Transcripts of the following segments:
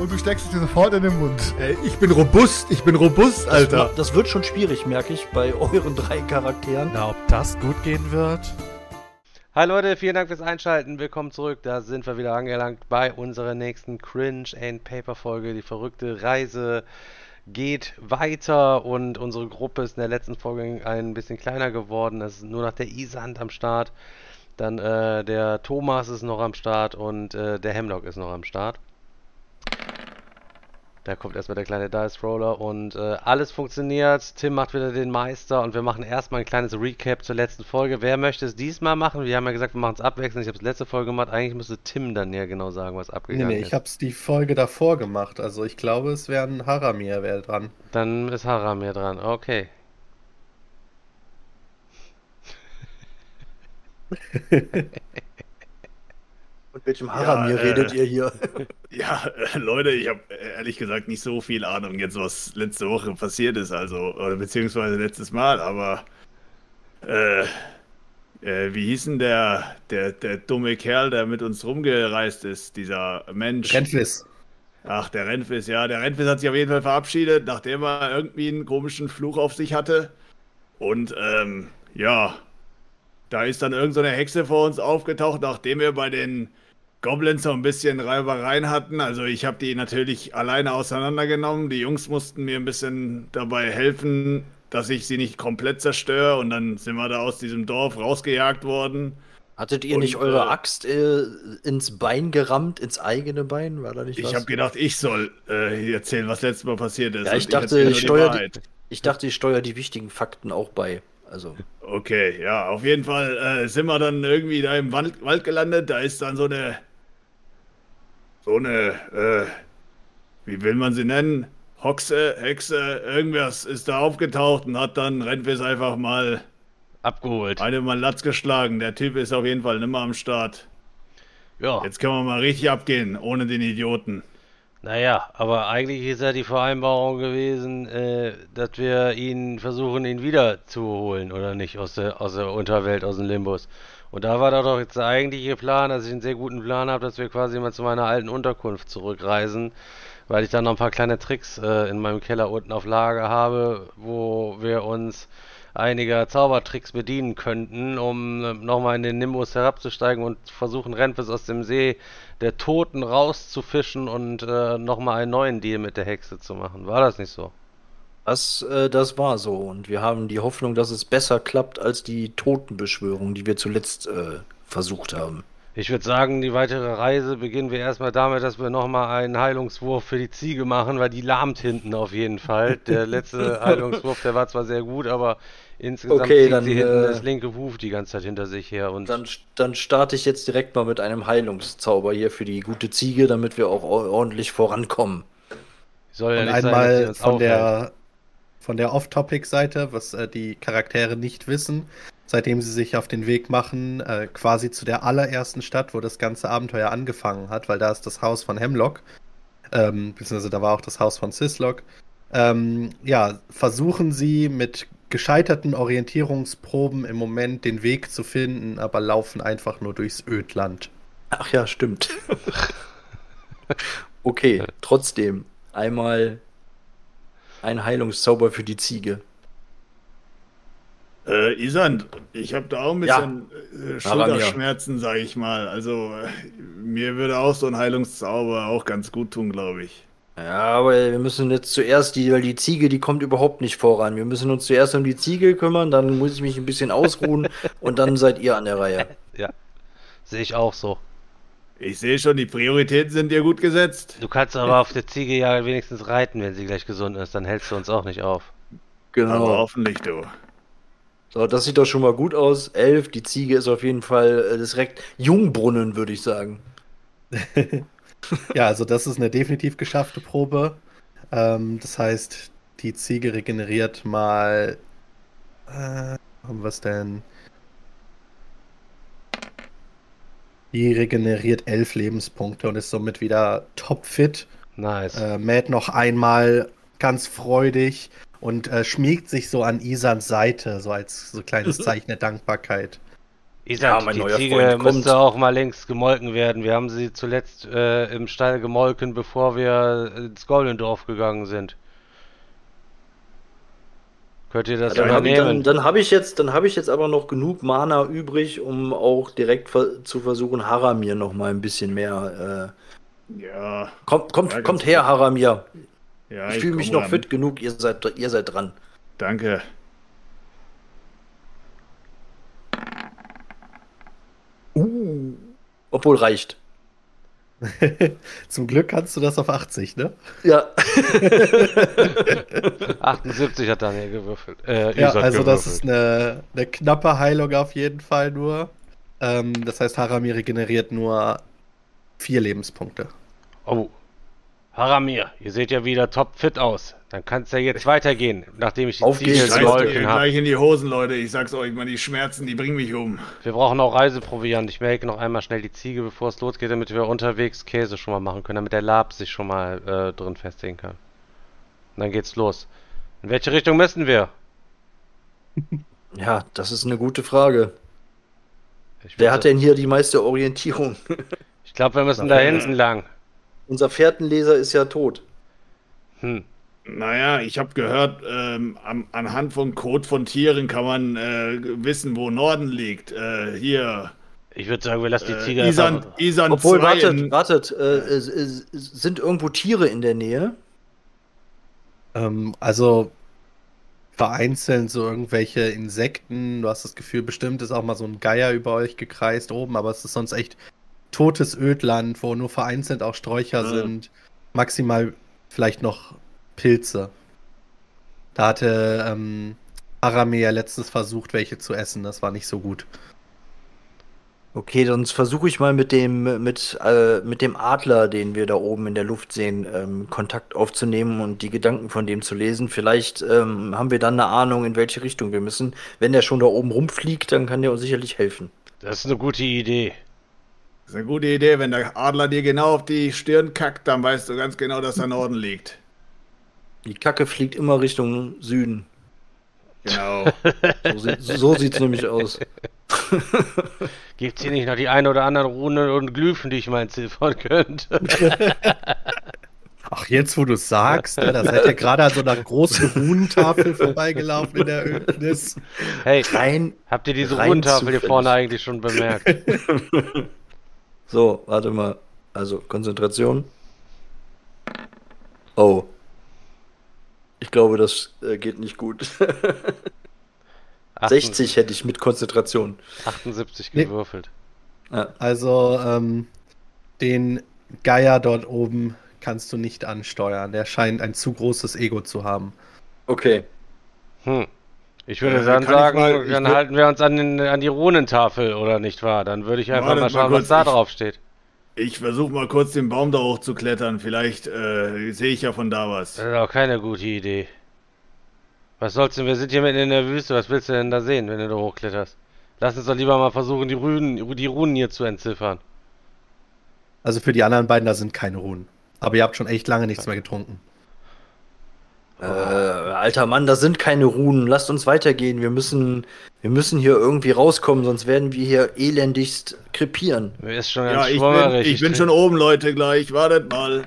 Und du steckst es dir sofort in den Mund. Ey, ich bin robust, ich bin robust, Alter. Das, das wird schon schwierig, merke ich, bei euren drei Charakteren. Na, ob das gut gehen wird? Hi Leute, vielen Dank fürs Einschalten. Willkommen zurück. Da sind wir wieder angelangt bei unserer nächsten Cringe and Paper Folge. Die verrückte Reise geht weiter und unsere Gruppe ist in der letzten Folge ein bisschen kleiner geworden. Es ist nur noch der Isand am Start. Dann äh, der Thomas ist noch am Start und äh, der Hemlock ist noch am Start. Da kommt erstmal der kleine Dice Roller und äh, alles funktioniert. Tim macht wieder den Meister und wir machen erstmal ein kleines Recap zur letzten Folge. Wer möchte es diesmal machen? Wir haben ja gesagt, wir machen es abwechselnd. Ich habe es letzte Folge gemacht. Eigentlich müsste Tim dann ja genau sagen, was abgegangen nee, nee, ist. ich habe es die Folge davor gemacht. Also ich glaube, es wäre ein Haramir wäre dran. Dann ist Haramir dran. Okay. Mit welchem Haramir Ja, äh, redet ihr hier? Ja, äh, Leute, ich habe ehrlich gesagt nicht so viel Ahnung jetzt, was letzte Woche passiert ist, also, oder beziehungsweise letztes Mal, aber äh, äh, wie hieß denn der, der, der dumme Kerl, der mit uns rumgereist ist, dieser Mensch? Renfis. Ach, der Renfis, ja, der Renfis hat sich auf jeden Fall verabschiedet, nachdem er irgendwie einen komischen Fluch auf sich hatte. Und, ähm, ja, da ist dann irgend so eine Hexe vor uns aufgetaucht, nachdem wir bei den Goblins so ein bisschen Reibereien hatten. Also ich habe die natürlich alleine auseinandergenommen. Die Jungs mussten mir ein bisschen dabei helfen, dass ich sie nicht komplett zerstöre. Und dann sind wir da aus diesem Dorf rausgejagt worden. Hattet ihr Und, nicht eure äh, Axt äh, ins Bein gerammt, ins eigene Bein? War da nicht was? Ich habe gedacht, ich soll äh, erzählen, was letztes Mal passiert ist. ja, ich dachte, ich Wahrheit. die, ich dachte, ich steuere die wichtigen Fakten auch bei. Also, Okay, ja, auf jeden Fall äh, sind wir dann irgendwie da im Wald, Wald gelandet. Da ist dann so eine, so eine, äh, wie will man sie nennen? Hoxe, Hexe, irgendwas ist da aufgetaucht und hat dann Rentwis einfach mal Abgeholt. eine mal Latz geschlagen. Der Typ ist auf jeden Fall nimmer am Start. Ja. Jetzt können wir mal richtig abgehen, ohne den Idioten. Naja, aber eigentlich ist ja die Vereinbarung gewesen, äh, dass wir ihn versuchen, ihn wieder zu holen, oder nicht, aus der, aus der Unterwelt, aus dem Limbus. Und da war doch jetzt der eigentliche Plan, dass ich einen sehr guten Plan habe, dass wir quasi mal zu meiner alten Unterkunft zurückreisen, weil ich dann noch ein paar kleine Tricks äh, in meinem Keller unten auf Lager habe, wo wir uns einiger Zaubertricks bedienen könnten, um äh, nochmal in den Nimbus herabzusteigen und versuchen, Renfis aus dem See der Toten rauszufischen und äh, nochmal einen neuen Deal mit der Hexe zu machen. War das nicht so? das, äh, das war so. Und wir haben die Hoffnung, dass es besser klappt als die Totenbeschwörung, die wir zuletzt äh, versucht haben. Ich würde sagen, die weitere Reise beginnen wir erstmal damit, dass wir nochmal einen Heilungswurf für die Ziege machen, weil die lahmt hinten auf jeden Fall. Der letzte Heilungswurf, der war zwar sehr gut, aber insgesamt Okay, zieht dann, sie hinten äh, das linke Huf die ganze Zeit hinter sich her. Und Dann, dann starte ich jetzt direkt mal mit einem Heilungszauber hier für die gute Ziege, damit wir auch or- ordentlich vorankommen. soll ja Und sein, einmal uns von der, von der Off-Topic-Seite, was äh, die Charaktere nicht wissen, seitdem sie sich auf den Weg machen, äh, quasi zu der allerersten Stadt, wo das ganze Abenteuer angefangen hat, weil da ist das Haus von Hemlock, ähm, beziehungsweise da war auch das Haus von Sislock. Ähm, ja, versuchen sie mit gescheiterten Orientierungsproben im Moment den Weg zu finden, aber laufen einfach nur durchs Ödland. Ach ja, stimmt. okay, trotzdem einmal ein Heilungszauber für die Ziege. Äh, Isand, ich habe da auch ein Ja. bisschen äh, Haramir. Schulterschmerzen, sage ich mal. Also äh, mir würde auch so ein Heilungszauber auch ganz gut tun, glaube ich. Ja, aber wir müssen jetzt zuerst die, weil die Ziege, die kommt überhaupt nicht voran. Wir müssen uns zuerst um die Ziege kümmern, dann muss ich mich ein bisschen ausruhen und dann seid ihr an der Reihe. Ja, sehe ich auch so. Ich sehe schon, die Prioritäten sind dir gut gesetzt. Du kannst aber auf der Ziege ja wenigstens reiten, wenn sie gleich gesund ist, dann hältst du uns auch nicht auf. Aber Genau. hoffentlich du. So, das sieht doch schon mal gut aus. Elf, die Ziege ist auf jeden Fall äh, direkt Jungbrunnen, würde ich sagen. ja, also das ist eine definitiv geschaffte Probe. Ähm, das heißt, die Ziege regeneriert mal. Äh, haben wir es denn? Die regeneriert elf Lebenspunkte und ist somit wieder topfit. Nice. Äh, mäht noch einmal ganz freudig und äh, schmiegt sich so an Isans Seite, so als so kleines Zeichen der Dankbarkeit. Isaac, Ja, mein die neuer Ziege kommt. müsste auch mal längst gemolken werden. Wir haben sie zuletzt äh, im Stall gemolken, bevor wir ins Goblindorf gegangen sind. Könnt ihr das Dann habe ich, dann, übernehmen? dann hab ich, jetzt- dann hab ich jetzt aber noch genug Mana übrig, um auch direkt ver zu versuchen, Haramir noch mal ein bisschen mehr. Ja, Äh, kommt kommt, Ja, ganz kommt her, Haramir. Ja. ich fühle mich noch ran. fit genug, ihr seid, ihr seid dran. Danke. Obwohl reicht. Zum Glück kannst du das auf 80, ne? Ja. 78 hat Daniel gewürfelt. Äh, Ja, also das gewürfelt. ist eine, eine knappe Heilung auf jeden Fall nur. Ähm, das heißt, Haramir regeneriert nur vier Lebenspunkte. Oh. Haramir, ihr seht ja wieder topfit aus. Dann kann es ja jetzt weitergehen, nachdem ich die Auf gemolken ihr habe. gleich in die Hosen, Leute. Ich sag's euch mal, die Schmerzen, die bringen mich um. Wir brauchen auch Reiseproviant. Ich melke noch einmal schnell die Ziege, bevor es losgeht, damit wir unterwegs Käse schon mal machen können, damit der Lab sich schon mal äh, drin festigen kann. Und dann geht's los. In welche Richtung müssen wir? ja, das ist eine gute Frage. Ich, Wer hat denn hier die meiste Orientierung? ich glaube, wir müssen da hinten lang. Unser Fährtenleser ist ja tot. Hm. Naja, ich habe gehört, ähm, am, anhand von Code von Tieren kann man äh, wissen, wo Norden liegt. Äh, hier, Ich würde sagen, wir lassen die äh, Ziege Isan, einfach... Isan Obwohl, 2 wartet, wartet, äh, sind irgendwo Tiere in der Nähe? Ähm, also vereinzelt so irgendwelche Insekten. Du hast das Gefühl, bestimmt ist auch mal so ein Geier über euch gekreist oben, aber es ist sonst echt totes Ödland, wo nur vereinzelt auch Sträucher Ja. sind. Maximal vielleicht noch Pilze. Da hatte ähm, Arame ja letztens versucht, welche zu essen. Das war nicht so gut. Okay, sonst versuche ich mal mit dem, mit, äh, mit dem Adler, den wir da oben in der Luft sehen, ähm, Kontakt aufzunehmen und die Gedanken von dem zu lesen. Vielleicht ähm, haben wir dann eine Ahnung, in welche Richtung wir müssen. Wenn der schon da oben rumfliegt, dann kann der uns sicherlich helfen. Das ist eine gute Idee. Das ist eine gute Idee. Wenn der Adler dir genau auf die Stirn kackt, dann weißt du ganz genau, dass der Norden liegt. Die Kacke fliegt immer Richtung Süden. Genau. So, sieht, so sieht's nämlich aus. Gibt's hier nicht noch die ein oder anderen Runen und Glyphen, die ich mal entziffern könnte? Ach, jetzt wo du es sagst, ne, da seid ihr gerade an so einer großen Runentafel vorbeigelaufen in der Ödnis. Hey, Rein. habt ihr diese Runentafel hier vorne eigentlich schon bemerkt? So, warte mal. Also, Konzentration. Oh. Ich glaube, das äh, geht nicht gut. 60 hätte ich mit Konzentration. 78 Nee. gewürfelt. Ja. Also, ähm, den Geier dort oben kannst du nicht ansteuern. Der scheint ein zu großes Ego zu haben. Okay. Hm. Ich würde Äh, dann sagen, mal- dann würd- halten wir uns an, den, an die Runentafel, oder nicht wahr? Dann würde ich einfach Warte mal mal schauen, was kurz, da ich- drauf steht. Ich versuche mal kurz den Baum da hoch zu klettern. Vielleicht äh, sehe ich ja von da was. Das ist auch keine gute Idee. Was soll's denn? Wir sind hier mitten in der Wüste. Was willst du denn da sehen, wenn du da hochkletterst? Lass uns doch lieber mal versuchen, die Runen, die Runen hier zu entziffern. Also für die anderen beiden, da sind keine Runen. Aber ihr habt schon echt lange nichts mehr getrunken. Äh, alter Mann, das sind keine Runen. Lasst uns weitergehen. Wir müssen, wir müssen hier irgendwie rauskommen, sonst werden wir hier elendigst krepieren. Mir ist schon Ja, ich bin, ich bin schon oben, Leute, gleich. Wartet mal.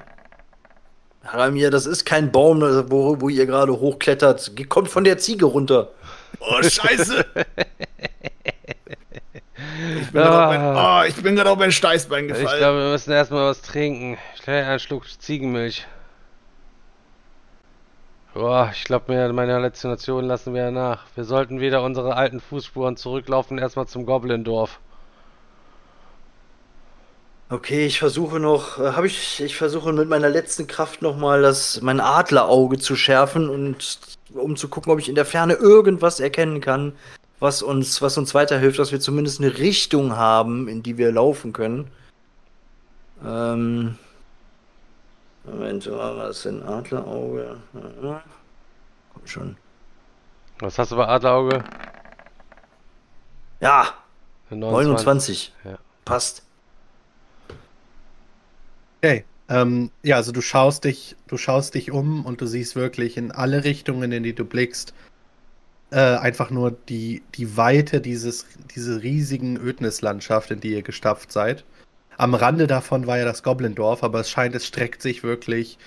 Haramir, das ist kein Baum, wo, wo ihr gerade hochklettert. Ge- Kommt von der Ziege runter. Oh, scheiße. Ich bin gerade auf mein, oh, ich auf mein Steißbein Ich gefallen. glaube, wir müssen erstmal was trinken. Schnell einen Schluck Ziegenmilch. Boah, ich glaube, meine Halluzinationen lassen wir nach. Wir sollten wieder unsere alten Fußspuren zurücklaufen, erstmal zum Goblindorf. Okay, ich versuche noch, äh, habe ich, ich versuche mit meiner letzten Kraft nochmal das, mein Adlerauge zu schärfen und um zu gucken, ob ich in der Ferne irgendwas erkennen kann, was uns, was uns weiterhilft, dass wir zumindest eine Richtung haben, in die wir laufen können. Ähm. Moment, was ist denn Adlerauge? Ja, komm schon. Was hast du bei Adlerauge? Ja, Eine 29. Ja. Passt. Okay. Ähm, ja, also du schaust dich, du schaust dich um und du siehst wirklich in alle Richtungen, in die du blickst, äh, einfach nur die, die Weite dieses, diese riesigen Ödnislandschaft, in die ihr gestapft seid. Am Rande davon war ja das Goblindorf, aber es scheint, es streckt sich wirklich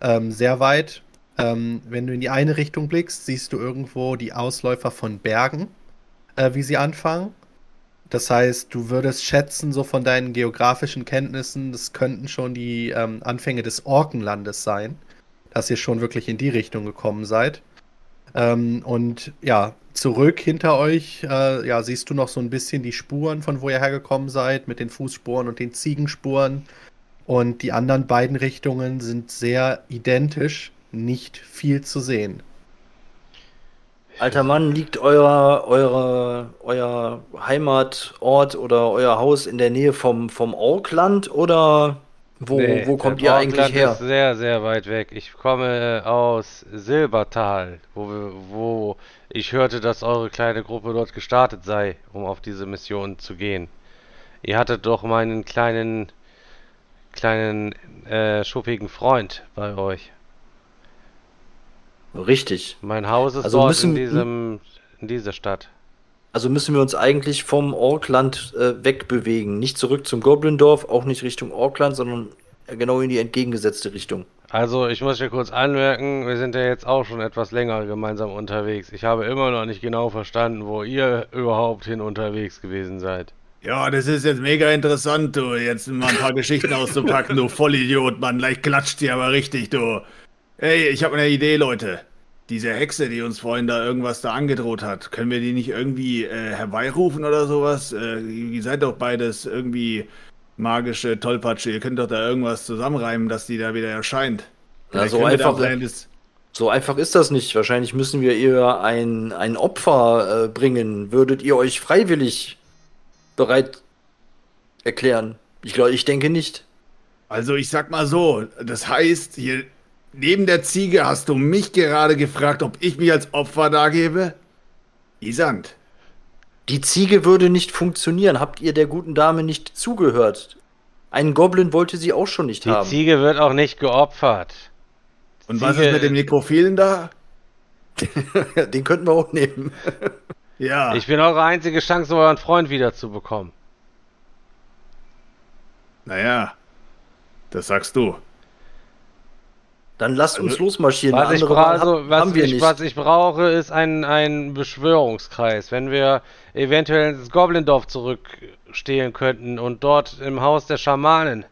ähm, sehr weit. Ähm, wenn du in die eine Richtung blickst, siehst du irgendwo die Ausläufer von Bergen, äh, wie sie anfangen. Das heißt, du würdest schätzen, so von deinen geografischen Kenntnissen, das könnten schon die ähm, Anfänge des Orkenlandes sein, dass ihr schon wirklich in die Richtung gekommen seid. Ähm, und ja, zurück hinter euch, äh, ja, siehst du noch so ein bisschen die Spuren, von wo ihr hergekommen seid, mit den Fußspuren und den Ziegenspuren. Und die anderen beiden Richtungen sind sehr identisch, nicht viel zu sehen. Alter Mann, liegt euer, eure, euer Heimatort oder euer Haus in der Nähe vom, vom Orkland oder wo, Nee, wo kommt ihr eigentlich Orkland her? ist sehr, sehr weit weg. Ich komme aus Silbertal, wo, wir, wo ich hörte, dass eure kleine Gruppe dort gestartet sei, um auf diese Mission zu gehen. Ihr hattet doch meinen kleinen, kleinen, äh, schuppigen Freund bei euch. Richtig. Mein Haus ist Also dort müssen- in diesem, in dieser Stadt. Also müssen wir uns eigentlich vom Orkland äh, wegbewegen. Nicht zurück zum Goblindorf, auch nicht Richtung Orkland, sondern genau in die entgegengesetzte Richtung. Also, ich muss hier kurz anmerken, wir sind ja jetzt auch schon etwas länger gemeinsam unterwegs. Ich habe immer noch nicht genau verstanden, wo ihr überhaupt hin unterwegs gewesen seid. Ja, das ist jetzt mega interessant, du. Jetzt mal ein paar Geschichten auszupacken, du Vollidiot, Mann. Gleich klatscht dir aber richtig, du. Ey, ich habe eine Idee, Leute. Diese Hexe, die uns vorhin da irgendwas da angedroht hat, können wir die nicht irgendwie äh, herbeirufen oder sowas? Äh, ihr seid doch beides irgendwie magische Tollpatsche. Ihr könnt doch da irgendwas zusammenreimen, dass die da wieder erscheint. Ja, so einfach- So einfach ist das nicht. Wahrscheinlich müssen wir ihr ein, ein Opfer äh, bringen. Würdet ihr euch freiwillig bereit erklären? Ich glaube, ich denke nicht. Also ich sag mal so, das heißt, hier neben der Ziege hast du mich gerade gefragt, ob ich mich als Opfer dargebe? Isand. Die Ziege würde nicht funktionieren. Habt ihr der guten Dame nicht zugehört? Einen Goblin wollte sie auch schon nicht Die haben. Ziege wird auch nicht geopfert. Und was Ziege- ist mit dem Nekrophilen da? Den könnten wir auch nehmen. Ja, Ich bin eure einzige Chance, euren Freund wiederzubekommen. naja, das sagst du. Dann lasst uns Also, losmarschieren. Was ich, andere bra Wahl also, hab- was, haben ich, was ich brauche, ist ein, ein Beschwörungskreis. Wenn wir eventuell ins Goblindorf zurückstehlen könnten und dort im Haus der Schamanen,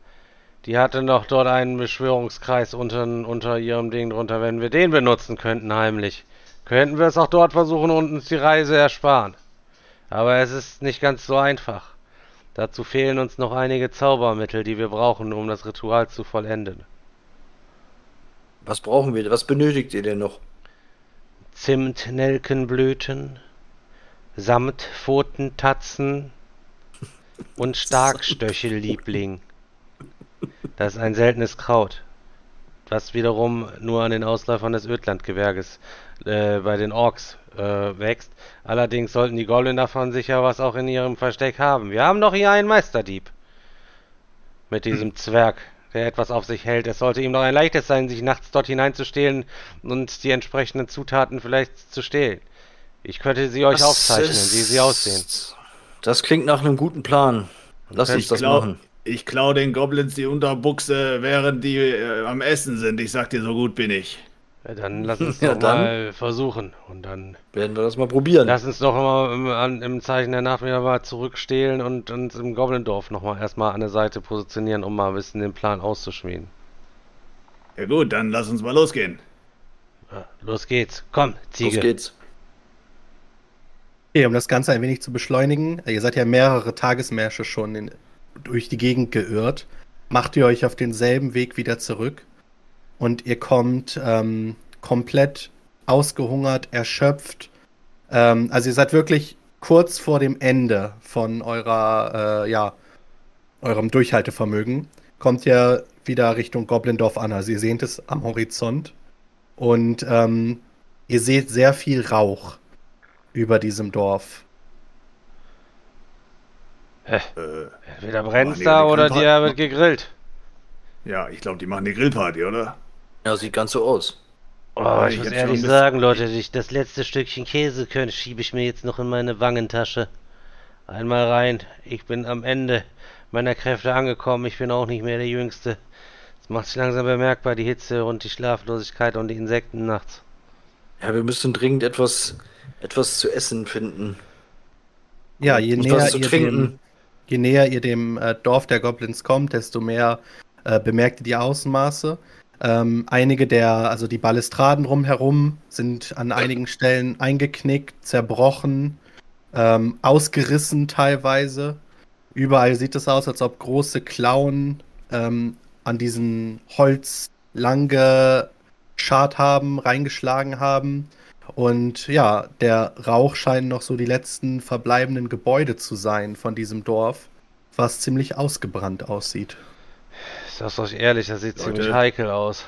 die hatte noch dort einen Beschwörungskreis unter, unter ihrem Ding drunter, wenn wir den benutzen könnten heimlich, könnten wir es auch dort versuchen und uns die Reise ersparen. Aber es ist nicht ganz so einfach. Dazu fehlen uns noch einige Zaubermittel, die wir brauchen, um das Ritual zu vollenden. Was brauchen wir? Was benötigt ihr denn noch? Zimtnelkenblüten, Samtpfotentatzen und Starkstöchelliebling. Das ist ein seltenes Kraut, was wiederum nur an den Ausläufern des Ödlandgebirges äh, bei den Orks äh, wächst. Allerdings sollten die Goblin davon sicher was auch in ihrem Versteck haben. Wir haben doch hier einen Meisterdieb. Mit diesem Zwerg, der etwas auf sich hält. Es sollte ihm doch ein leichtes sein, sich nachts dort hineinzustehlen und die entsprechenden Zutaten vielleicht zu stehlen. Ich könnte sie euch Das aufzeichnen, wie sie aussehen. Das klingt nach einem guten Plan. Lass uns das glaub- machen. Ich klau den Goblins die Unterbuchse, während die äh, am Essen sind. Ich sag dir, so gut bin ich. Ja, dann lass uns Ja, doch dann. mal versuchen. Und dann Werden wir das mal probieren. lass uns doch mal im, an, im Zeichen der Nacht wieder mal zurückstehlen und uns im Goblindorf nochmal erstmal an der Seite positionieren, um mal ein bisschen den Plan auszuschmieden. Ja gut, dann lass uns mal losgehen. Los geht's. Komm, Ziege. Los geht's. Okay, um das Ganze ein wenig zu beschleunigen, ihr seid ja mehrere Tagesmärsche schon in, durch die Gegend geirrt, macht ihr euch auf denselben Weg wieder zurück und ihr kommt ähm, komplett ausgehungert, erschöpft. Ähm, also ihr seid wirklich kurz vor dem Ende von eurer, äh, ja, eurem Durchhaltevermögen. kommt ihr wieder Richtung Goblindorf an. Also ihr seht es am Horizont. Und ähm, ihr seht sehr viel Rauch über diesem Dorf. Äh, Entweder brennt's die da oder dir wird gegrillt. ja, ich glaube, die machen eine Grillparty, oder? Ja, sieht ganz so aus. Oh, ich ich muss ehrlich sagen, Leute, ich, das letzte Stückchen Käse können, schiebe ich mir jetzt noch in meine Wangentasche. Einmal rein. Ich bin am Ende meiner Kräfte angekommen. Ich bin auch nicht mehr der Jüngste. Es macht sich langsam bemerkbar, die Hitze und die Schlaflosigkeit und die Insekten nachts. Ja, wir müssen dringend etwas, etwas zu essen finden. Ja, je näher, ihr trinken. dem, je näher ihr dem äh, Dorf der Goblins kommt, desto mehr äh, bemerkt ihr die Außenmaße. Ähm, einige der, also die Balustraden rumherum sind an einigen Stellen eingeknickt, zerbrochen, ähm, ausgerissen teilweise. Überall sieht es aus, als ob große Klauen ähm, an diesen Holz lang geschart haben, reingeschlagen haben. Und ja, der Rauch scheint noch so die letzten verbleibenden Gebäude zu sein von diesem Dorf, was ziemlich ausgebrannt aussieht. Sag's euch ehrlich, das sieht Leute. ziemlich heikel aus.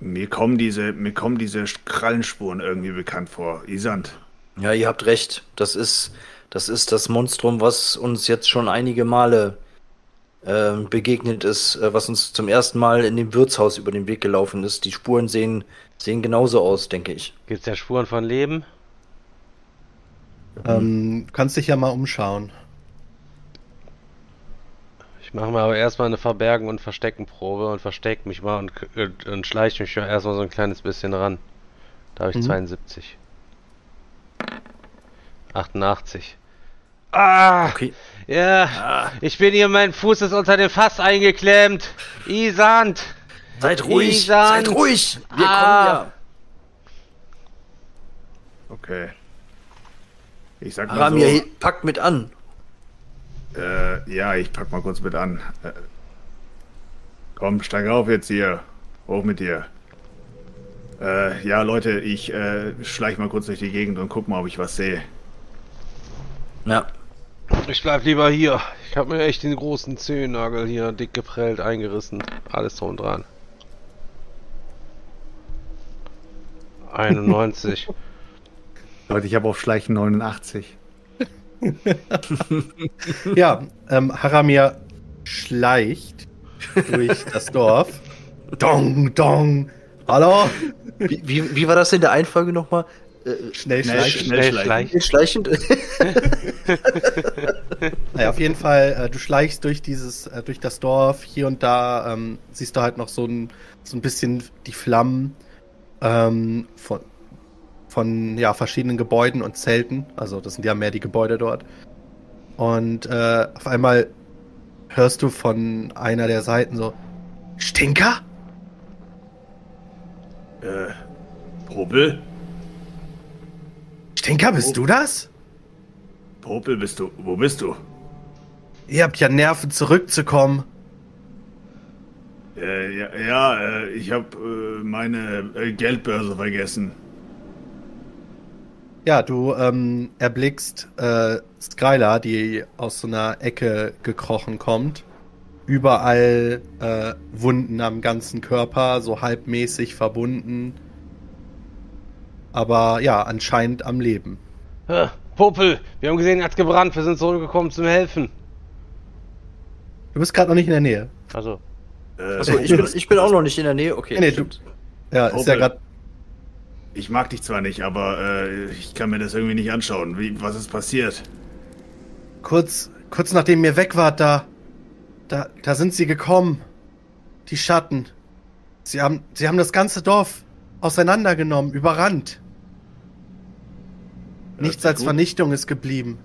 Mir kommen diese, mir kommen diese Krallenspuren irgendwie bekannt vor. Isand. Ja, ihr habt recht. Das ist, das ist das Monstrum, was uns jetzt schon einige Male ähm, begegnet ist, äh, was uns zum ersten Mal in dem Wirtshaus über den Weg gelaufen ist. Die Spuren sehen, sehen genauso aus, denke ich. Gibt's ja Spuren von Leben? Ähm, du kannst dich ja mal umschauen. Ich mache mir aber erstmal eine Verbergen- und Versteckenprobe und versteck mich mal und, und, und schleiche mich erstmal so ein kleines bisschen ran. Da habe ich Mhm. 72. 88. Ah! Okay. Ja, ich bin hier, mein Fuß ist unter dem Fass eingeklemmt. Isand! Seid ruhig, Isand! seid ruhig. Wir Ah. Okay. Ich sag kommen mal ja. so, packt mit an. Äh, ja, ich pack mal kurz mit an. Äh, komm, steig auf jetzt hier. Hoch mit dir. Äh, ja, Leute, ich äh, schleich mal kurz durch die Gegend und guck mal, ob ich was sehe. Ja. Ich bleib lieber hier. Ich habe mir echt den großen Zehennagel hier dick geprellt, eingerissen. Alles drum und dran. 91. Leute, ich habe auf Schleichen 89. Ja, ähm, Haramir schleicht durch das Dorf. Dong, dong. Hallo? Wie, wie, wie war das in der Einfolge nochmal? Äh, Schnell Schnell, schleichen. schnell schleichen. schleichend? Naja, auf jeden Fall, äh, du schleichst durch dieses, äh, durch das Dorf. Hier und da ähm, siehst du halt noch so ein, so ein bisschen die Flammen ähm, von, von ja, verschiedenen Gebäuden und Zelten. Also das sind ja mehr die Gebäude dort. Und äh, auf einmal hörst du von einer der Seiten so Stinker? Äh, Popel? Stinker, bist du das? Popel, bist du? Wo bist du? Ihr habt ja Nerven zurückzukommen. Äh, ja, ja äh, ich habe äh, meine äh, Geldbörse vergessen. Ja, du ähm, erblickst äh, Skylar, die aus so einer Ecke gekrochen kommt. Überall äh, Wunden am ganzen Körper, so halbmäßig verbunden. Aber ja, anscheinend am Leben. Äh, Popel, wir haben gesehen, er hat gebrannt. Wir sind zurückgekommen zum Helfen. Du bist gerade noch nicht in der Nähe. Also, Äh, Achso, ich bin, ich bin auch noch nicht in der Nähe. Okay. Nee, nee, du-. Ja, ist ja gerade. Ich mag dich zwar nicht, aber äh, ich kann mir das irgendwie nicht anschauen. Wie, was ist passiert? Kurz, kurz nachdem ihr weg wart, da, da, da sind sie gekommen. Die Schatten. Sie haben, sie haben das ganze Dorf auseinandergenommen, überrannt. Hört Nichts als gut- Vernichtung ist geblieben.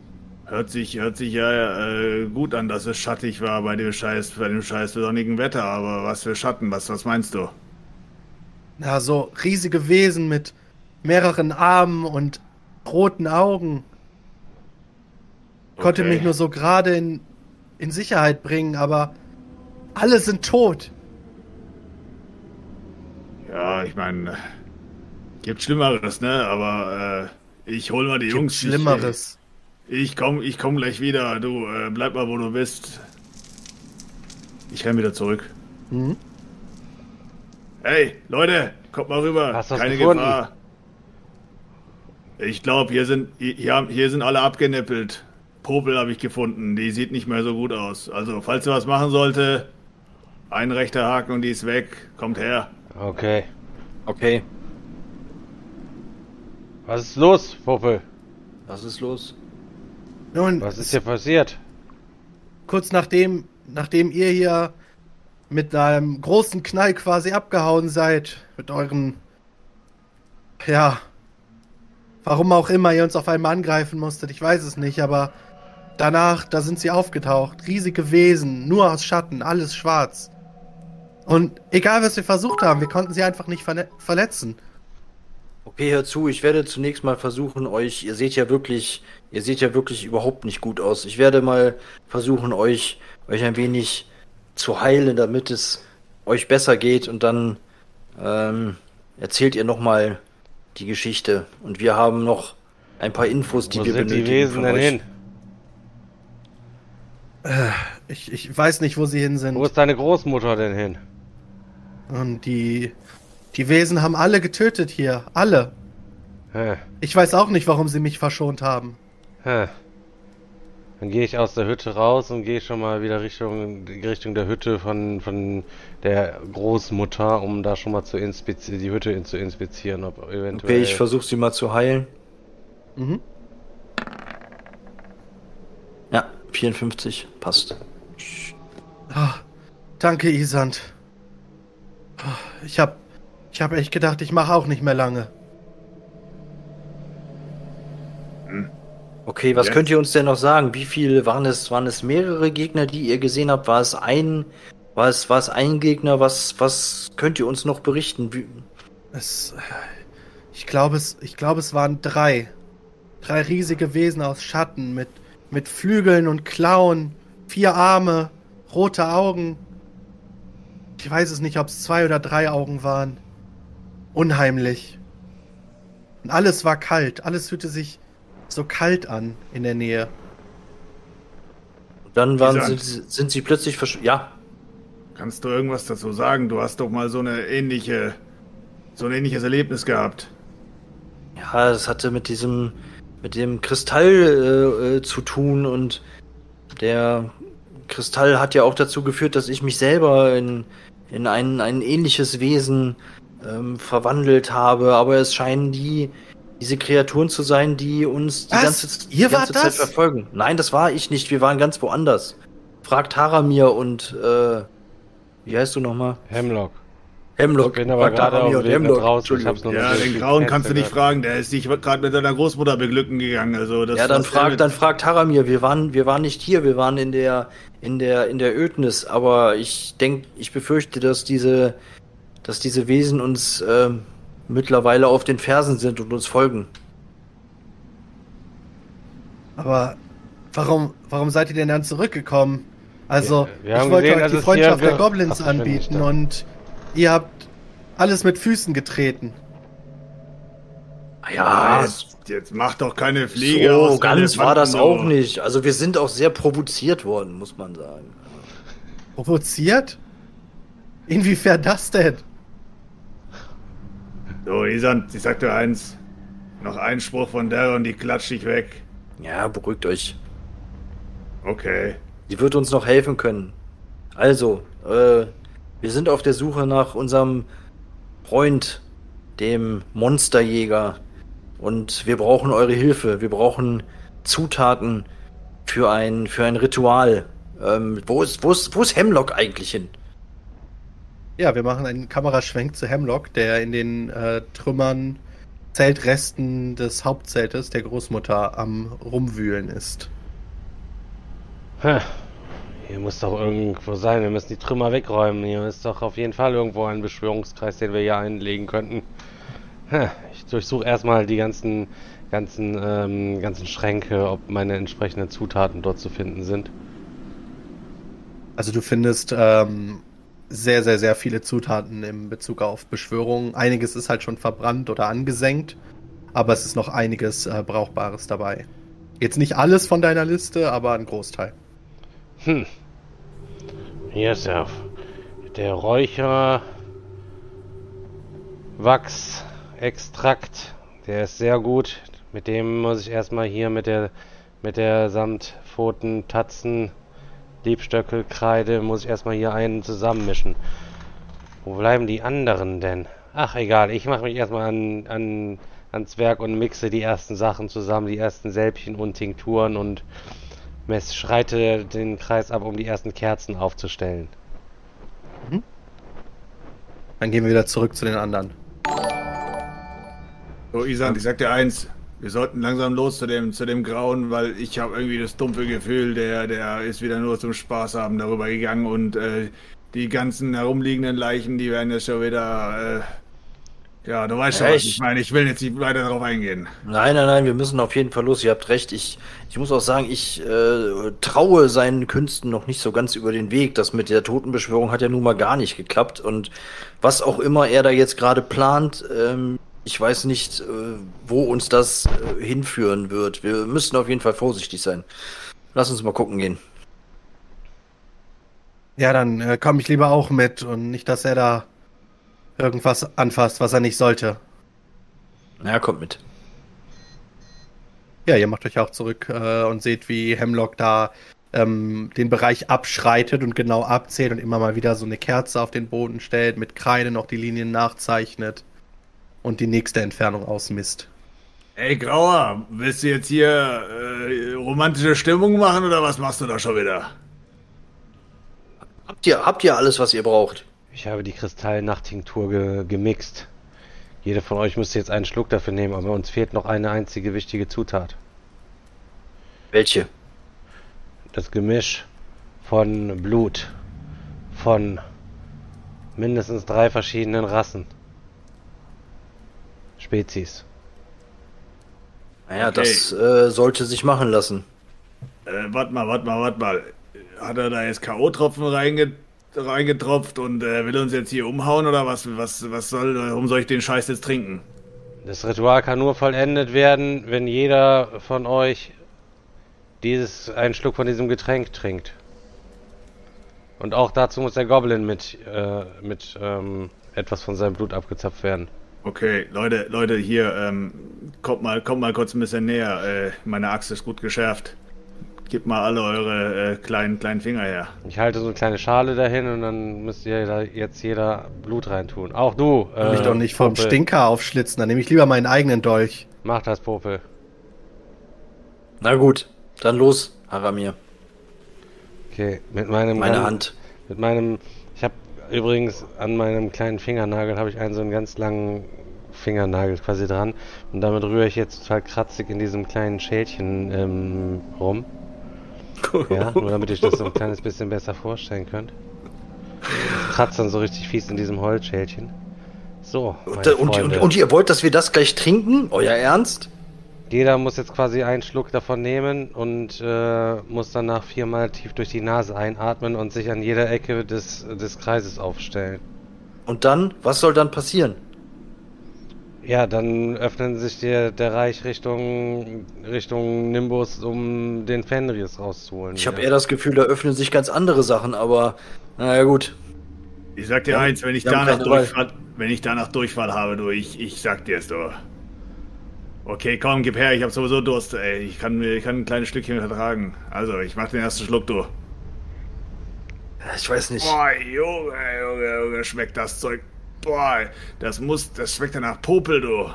Hört sich, hört sich ja äh, gut an, dass es schattig war bei dem scheiß, bei dem scheiß sonnigen Wetter, aber was für Schatten, was, was meinst du? Ja, so riesige Wesen mit mehreren Armen und roten Augen. Konnte Okay. mich nur so gerade in, in Sicherheit bringen, aber alle sind tot. Ja, ich meine, gibt Schlimmeres, ne? Aber äh, ich hol mal die Gibt Jungs. Schlimmeres. Ich, ich komm, ich komm gleich wieder. Du äh, bleib mal, wo du bist. ich renn wieder zurück. Mhm. Hey, Leute, kommt mal rüber. Hast du was Keine gefunden? Gefahr. Ich glaube, hier sind, hier, haben- hier sind alle abgenippelt. Popel habe ich gefunden. Die sieht nicht mehr so gut aus. Also, falls ihr was machen sollte, ein rechter Haken und die ist weg. Kommt her. Okay. Okay, Was ist los, Puppel? was ist los? Nun, Was ist hier passiert? kurz nachdem, nachdem ihr hier mit einem großen Knall quasi abgehauen seid, mit euren, ja, warum auch immer ihr uns auf einmal angreifen musstet, ich weiß es nicht, aber danach, da sind sie aufgetaucht, riesige Wesen, nur aus Schatten, alles schwarz. Und egal was wir versucht haben, wir konnten sie einfach nicht verle verletzen. Okay, hör zu, ich werde zunächst mal versuchen, euch, ihr seht ja wirklich, ihr seht ja wirklich überhaupt nicht gut aus. Ich werde mal versuchen, euch, euch ein wenig zu heilen, damit es euch besser geht und dann ähm, erzählt ihr nochmal die Geschichte. Und wir haben noch ein paar Infos, die Wo wir sind die benötigen Wesen von denn euch. hin? Ich, ich weiß nicht, wo sie hin sind. Wo ist deine Großmutter denn hin? Und die, die Wesen haben alle getötet hier, alle. Hä, Ich weiß auch nicht, warum sie mich verschont haben. hä. Dann gehe ich aus der Hütte raus und gehe schon mal wieder Richtung, Richtung der Hütte von, von der Großmutter, um da schon mal zu inspizieren, die Hütte zu inspizieren, ob eventuell. Okay, ich versuche sie mal zu heilen. Mhm. Ja, 54, passt. Ah, danke, Isand. Ah, Ich hab, ich hab echt gedacht, ich mache auch nicht mehr lange. Okay, was Ja. könnt ihr uns denn noch sagen? Wie viel waren es? Waren es mehrere Gegner, die ihr gesehen habt? War es ein, war es, war es ein Gegner? Was, was könnt ihr uns noch berichten? Wie, Es, ich glaube, es, ich glaube, es waren drei. Drei riesige Wesen aus Schatten mit, mit Flügeln und Klauen, vier Arme, rote Augen. Ich weiß es nicht, ob es zwei oder drei Augen waren. Unheimlich. Und alles war kalt. Alles fühlte sich so kalt an in der Nähe. dann waren sie, sind sie plötzlich versch... Ja, Kannst du irgendwas dazu sagen? Du hast doch mal so eine ähnliche, so ein ähnliches Erlebnis gehabt. ja, es hatte mit diesem, mit dem Kristall äh, äh, zu tun und der Kristall hat ja auch dazu geführt, dass ich mich selber in, in ein, ein ähnliches Wesen ähm, verwandelt habe, aber es scheinen die diese Kreaturen zu sein, die uns die Was? ganze, die Ihr ganze Zeit das? verfolgen. Nein, das war ich nicht. Wir waren ganz woanders. Fragt Haramir und äh, wie heißt du nochmal? Hemlock. Hemlock. Ich bin aber Fragt gerade Haramir und Hemlock. draußen. Ich hab's Entschuldigung. noch Ja, nicht den Grauen kannst du nicht fragen. Der ist sich gerade mit deiner Großmutter beglücken gegangen. Also das Ja, dann fragt, dann fragt Haramir. Wir waren, wir waren nicht hier. Wir waren in der, in der, in der Ödnis. Aber ich denke, ich befürchte, dass diese, dass diese Wesen uns ähm, mittlerweile auf den Fersen sind und uns folgen. Aber warum, warum seid ihr denn dann zurückgekommen? Also, Wir- wir haben ich wollte gesehen, euch die Freundschaft der Goblins Ach, anbieten und ihr habt alles mit Füßen getreten. Ja, jetzt, jetzt mach doch keine Fliege so aus ganz war das auch nicht. Also wir sind auch sehr provoziert worden, muss man sagen. Provoziert? Inwiefern das denn? So, Isan, ich sag dir eins. Noch ein Spruch von der und die klatscht dich weg. Ja, beruhigt euch. Okay. Sie wird uns noch helfen können. Also, äh, wir sind auf der Suche nach unserem Freund, dem Monsterjäger. Und wir brauchen eure Hilfe. Wir brauchen Zutaten für ein, für ein Ritual. Ähm, wo ist, wo ist, wo ist Hemlock eigentlich hin? Ja, wir machen einen Kameraschwenk zu Hemlock, der in den äh, Trümmern, Zeltresten des Hauptzeltes der Großmutter am Rumwühlen ist. Hä. Hier muss doch irgendwo sein. Wir müssen die Trümmer wegräumen. Hier ist doch auf jeden Fall irgendwo ein Beschwörungskreis, den wir hier einlegen könnten. Hä. Ich durchsuche erstmal die ganzen, ganzen, ähm, ganzen Schränke, ob meine entsprechenden Zutaten dort zu finden sind. Also du findest ähm, sehr, sehr, sehr viele Zutaten im Bezug auf Beschwörungen. Einiges ist halt schon verbrannt oder angesenkt, aber es ist noch einiges äh, Brauchbares dabei. Jetzt nicht alles von deiner Liste, aber ein Großteil. Hm. Er. Der Räucher Wachsextrakt. Der ist sehr gut. Mit dem muss ich erstmal hier mit der mit der Samtpfoten Tatzen Liebstöckelkreide muss ich erstmal hier einen zusammenmischen. Wo bleiben die anderen denn? Ach egal, ich mache mich erstmal an, an, ans Werk und mixe die ersten Sachen zusammen, die ersten Sälbchen und Tinkturen und mess, schreite den Kreis ab, um die ersten Kerzen aufzustellen. Dann gehen wir wieder zurück zu den anderen. So, Isan, ich sag dir eins. Wir sollten langsam los zu dem, zu dem Grauen, weil ich habe irgendwie das dumpfe Gefühl, der, der ist wieder nur zum Spaß haben darüber gegangen und äh, die ganzen herumliegenden Leichen, die werden jetzt schon wieder. Äh, ja, du weißt schon, was ich meine. Ich will jetzt nicht weiter darauf eingehen. Nein, nein, nein, wir müssen auf jeden Fall los. Ihr habt recht. Ich, ich muss auch sagen, ich äh, traue seinen Künsten noch nicht so ganz über den Weg. Das mit der Totenbeschwörung hat ja nun mal gar nicht geklappt. Und was auch immer er da jetzt gerade plant, ähm, ich weiß nicht, äh, wo uns das äh, hinführen wird. Wir müssen auf jeden Fall vorsichtig sein. Lass uns mal gucken gehen. Ja, dann äh, komme ich lieber auch mit und nicht, dass er da irgendwas anfasst, was er nicht sollte. Na, kommt mit. Ja, ihr macht euch auch zurück äh, und seht, wie Hemlock da ähm, den Bereich abschreitet und genau abzählt und immer mal wieder so eine Kerze auf den Boden stellt, mit Kreide noch die Linien nachzeichnet und die nächste Entfernung ausmisst. Ey, Grauer, willst du jetzt hier äh, romantische Stimmung machen oder was machst du da schon wieder? Habt ihr, habt ihr alles, was ihr braucht? Ich habe die Kristallnachttinktur ge gemixt. Jeder von euch müsste jetzt einen Schluck dafür nehmen, aber uns fehlt noch eine einzige wichtige Zutat. Welche? Das Gemisch von Blut von mindestens drei verschiedenen Rassen. Spezies. Naja, Okay. das äh, sollte sich machen lassen. Äh, warte mal, warte mal, warte mal. Hat er da jetzt K.O.-Tropfen reinge reingetropft und äh, will uns jetzt hier umhauen oder was? Was, was soll, warum soll ich den Scheiß jetzt trinken? Das Ritual kann nur vollendet werden, wenn jeder von euch dieses einen Schluck von diesem Getränk trinkt. Und auch dazu muss der Goblin mit, äh, mit ähm, etwas von seinem Blut abgezapft werden. Okay, Leute, Leute, hier, ähm, kommt mal, kommt mal kurz ein bisschen näher. Äh, meine Axt ist gut geschärft. Gebt mal alle eure äh, kleinen, kleinen Finger her. Ich halte so eine kleine Schale dahin und dann müsst ihr da jetzt jeder Blut reintun. Auch du. Will ich äh, doch nicht vom Popel. Stinker aufschlitzen, dann nehme ich lieber meinen eigenen Dolch. Mach das, Popel. Na gut, dann los, Haramir. Okay, mit meinem Meine Hand. Mit meinem, übrigens an meinem kleinen Fingernagel habe ich einen so einen ganz langen Fingernagel quasi dran und damit rühre ich jetzt total kratzig in diesem kleinen Schälchen ähm, rum. Ja, nur damit ich das so ein kleines bisschen besser vorstellen könnt. Das kratzt dann so richtig fies in diesem Holzschälchen. So, Und, und, und, und ihr wollt, dass wir das gleich trinken? Euer Ernst? Jeder muss jetzt quasi einen Schluck davon nehmen und äh, muss danach viermal tief durch die Nase einatmen und sich an jeder Ecke des, des Kreises aufstellen. Und dann? Was soll dann passieren? Ja, dann öffnen sich der, der Reich Richtung, Richtung Nimbus, um den Fenris rauszuholen. Ich habe eher das Gefühl, da öffnen sich ganz andere Sachen, aber naja gut. Ich sag dir Ja, eins, wenn ich danach. Durchfall, wenn ich danach Durchfall habe, du, ich, ich sag dir es, du. Okay, komm, gib her, ich hab sowieso Durst, ey. Ich kann mir, ich kann ein kleines Stückchen vertragen. Also, ich mach den ersten Schluck, du. Ich weiß nicht. Boah, Junge, Junge, Junge, schmeckt das Zeug. Boah, das muss, das schmeckt ja nach Popel, du.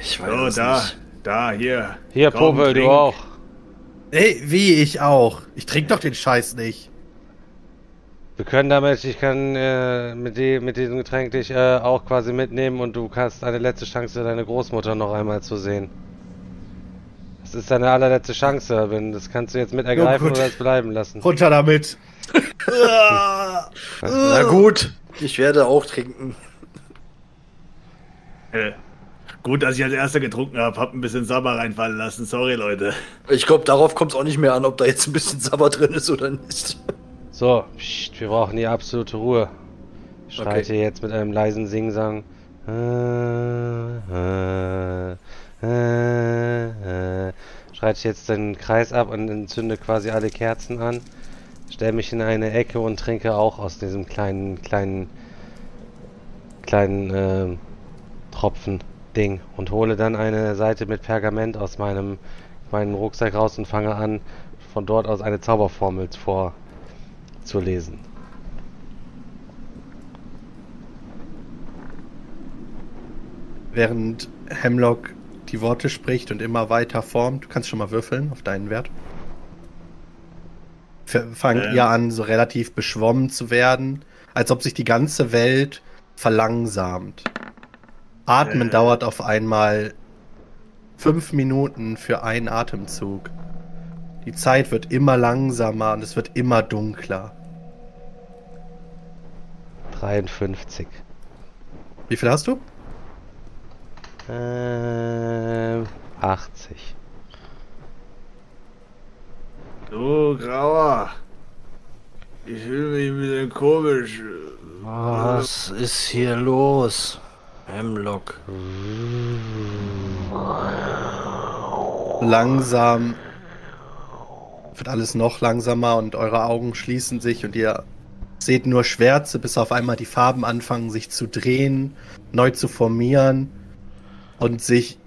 Ich weiß So, es da, nicht. da, hier. Hier, Komm, Popel, du trink. auch. Ey, wie ich auch. Ich trinke doch den Scheiß nicht. Wir können damit, ich kann äh, mit, die, mit diesem Getränk dich äh, auch quasi mitnehmen und du hast eine letzte Chance, deine Großmutter noch einmal zu sehen. Das ist deine allerletzte Chance, Ben. Das kannst du jetzt mit ergreifen oder es bleiben lassen. Runter damit. Na gut, ich werde auch trinken. Äh, gut, dass ich als erster getrunken habe. Hab ein bisschen Sabber reinfallen lassen. Sorry, Leute. Ich glaube, darauf kommt es auch nicht mehr an, ob da jetzt ein bisschen Sabber drin ist oder nicht. So, pst, wir brauchen die absolute Ruhe. Ich schreite jetzt mit einem leisen Singsang. Äh, äh, äh, äh, schreite ich jetzt den Kreis ab und entzünde quasi alle Kerzen an, stelle mich in eine Ecke und trinke auch aus diesem kleinen, kleinen, kleinen äh, Tropfen Ding und hole dann eine Seite mit Pergament aus meinem meinen Rucksack raus und fange an, von dort aus eine Zauberformel vorzulesen. Während Hemlock die Worte spricht und immer weiter formt, du kannst schon mal würfeln auf deinen Wert. Fangt ähm. ihr an, so relativ beschwommen zu werden, als ob sich die ganze Welt verlangsamt. Atmen äh. dauert auf einmal fünf Minuten für einen Atemzug. Die Zeit wird immer langsamer und es wird immer dunkler. 53. Wie viel hast du? Ähm, 80. Du, Grauer. Ich fühle mich ein bisschen komisch. Was ist hier los? Hemlock. Langsam wird alles noch langsamer und eure Augen schließen sich und ihr seht nur Schwärze, bis auf einmal die Farben anfangen sich zu drehen, neu zu formieren und sich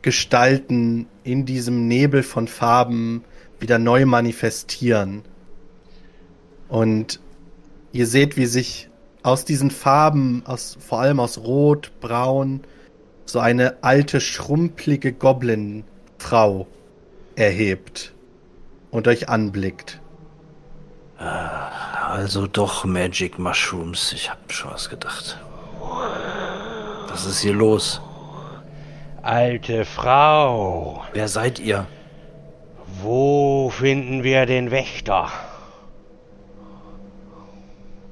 Gestalten in diesem Nebel von Farben wieder neu manifestieren. Und ihr seht, wie sich aus diesen Farben, aus, vor allem aus Rot, Braun, so eine alte, schrumpelige Goblin-Frau erhebt und euch anblickt. Also doch Magic Mushrooms. Ich hab schon was gedacht. Was ist hier los? Alte Frau. Wer seid ihr? Wo finden wir den Wächter?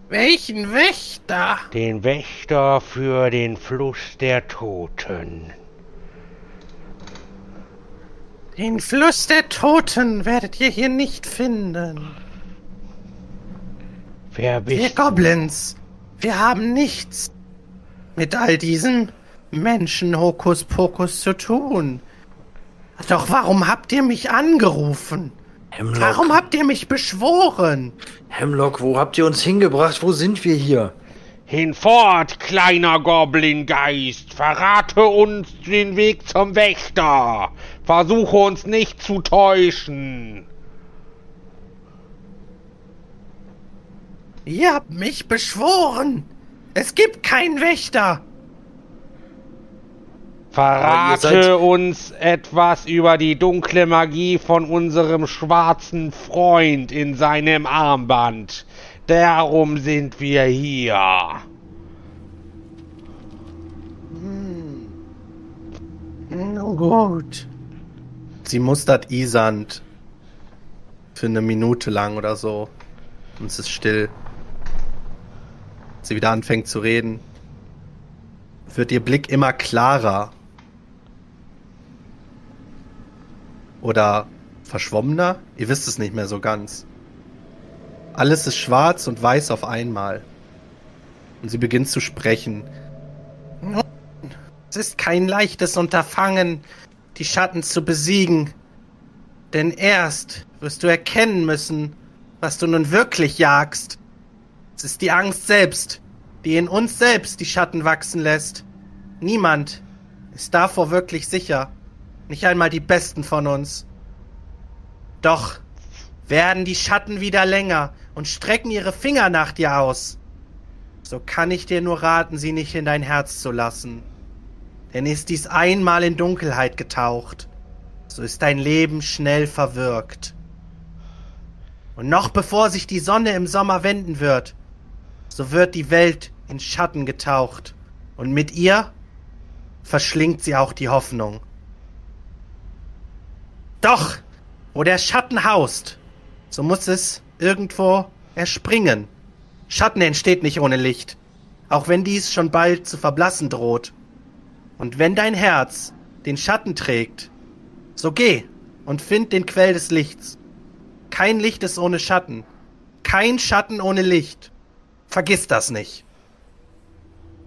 Welchen Wächter? Den Wächter für den Fluss der Toten. Den Fluss der Toten werdet ihr hier nicht finden. Wer bist Wir Goblins, wir haben nichts mit all diesen Menschen Hokuspokus zu tun. Doch warum habt ihr mich angerufen? Hemlock. Warum habt ihr mich beschworen? Hemlock, wo habt ihr uns hingebracht? Wo sind wir hier? Hinfort, kleiner Goblingeist, verrate uns den Weg zum Wächter. Versuche uns nicht zu täuschen. Ihr habt mich beschworen. Es gibt keinen Wächter. Verrate uns etwas über die dunkle Magie von unserem schwarzen Freund in seinem Armband. Darum sind wir hier. Hm. Nun gut. Sie mustert Isand für eine Minute lang oder so. Und es ist still. Sie wieder anfängt zu reden. Wird ihr Blick immer klarer Oder verschwommener? Ihr wisst es nicht mehr so ganz. Alles ist schwarz und weiß auf einmal. Und sie beginnt zu sprechen. Es ist kein leichtes Unterfangen, die Schatten zu besiegen. Denn erst wirst du erkennen müssen, was du nun wirklich jagst. Es ist die Angst selbst, die in uns selbst die Schatten wachsen lässt. Niemand ist davor wirklich sicher. Nicht einmal die Besten von uns. Doch werden die Schatten wieder länger und strecken ihre Finger nach dir aus. So kann ich dir nur raten, sie nicht in dein Herz zu lassen. Denn ist dies einmal in Dunkelheit getaucht, so ist dein Leben schnell verwirkt. Und noch bevor sich die Sonne im Sommer wenden wird, so wird die Welt in Schatten getaucht, und mit ihr verschlingt sie auch die Hoffnung. Doch, wo der Schatten haust, so muss es irgendwo erspringen. Schatten entsteht nicht ohne Licht, auch wenn dies schon bald zu verblassen droht. Und wenn dein Herz den Schatten trägt, so geh und find den Quell des Lichts. Kein Licht ist ohne Schatten, kein Schatten ohne Licht. Vergiss das nicht.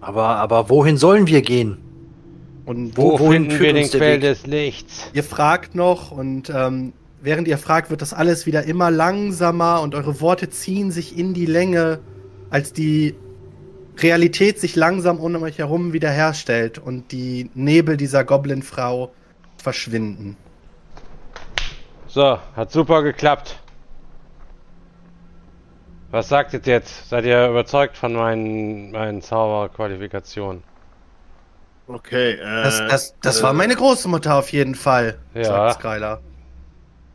Aber, aber wohin sollen wir gehen? Und Wo, wohin finden führt wir den uns der Quell Weg? des Lichts? Ihr fragt noch und ähm, während ihr fragt, wird das alles wieder immer langsamer und eure Worte ziehen sich in die Länge, als die Realität sich langsam um euch herum wiederherstellt und die Nebel dieser Goblin-Frau verschwinden. So, hat super geklappt. Was sagt ihr jetzt? Seid ihr überzeugt von meinen, meinen Zauberqualifikationen? Okay, äh. Das, das, das äh, war meine Großmutter auf jeden Fall, Ja. sagt Skylar.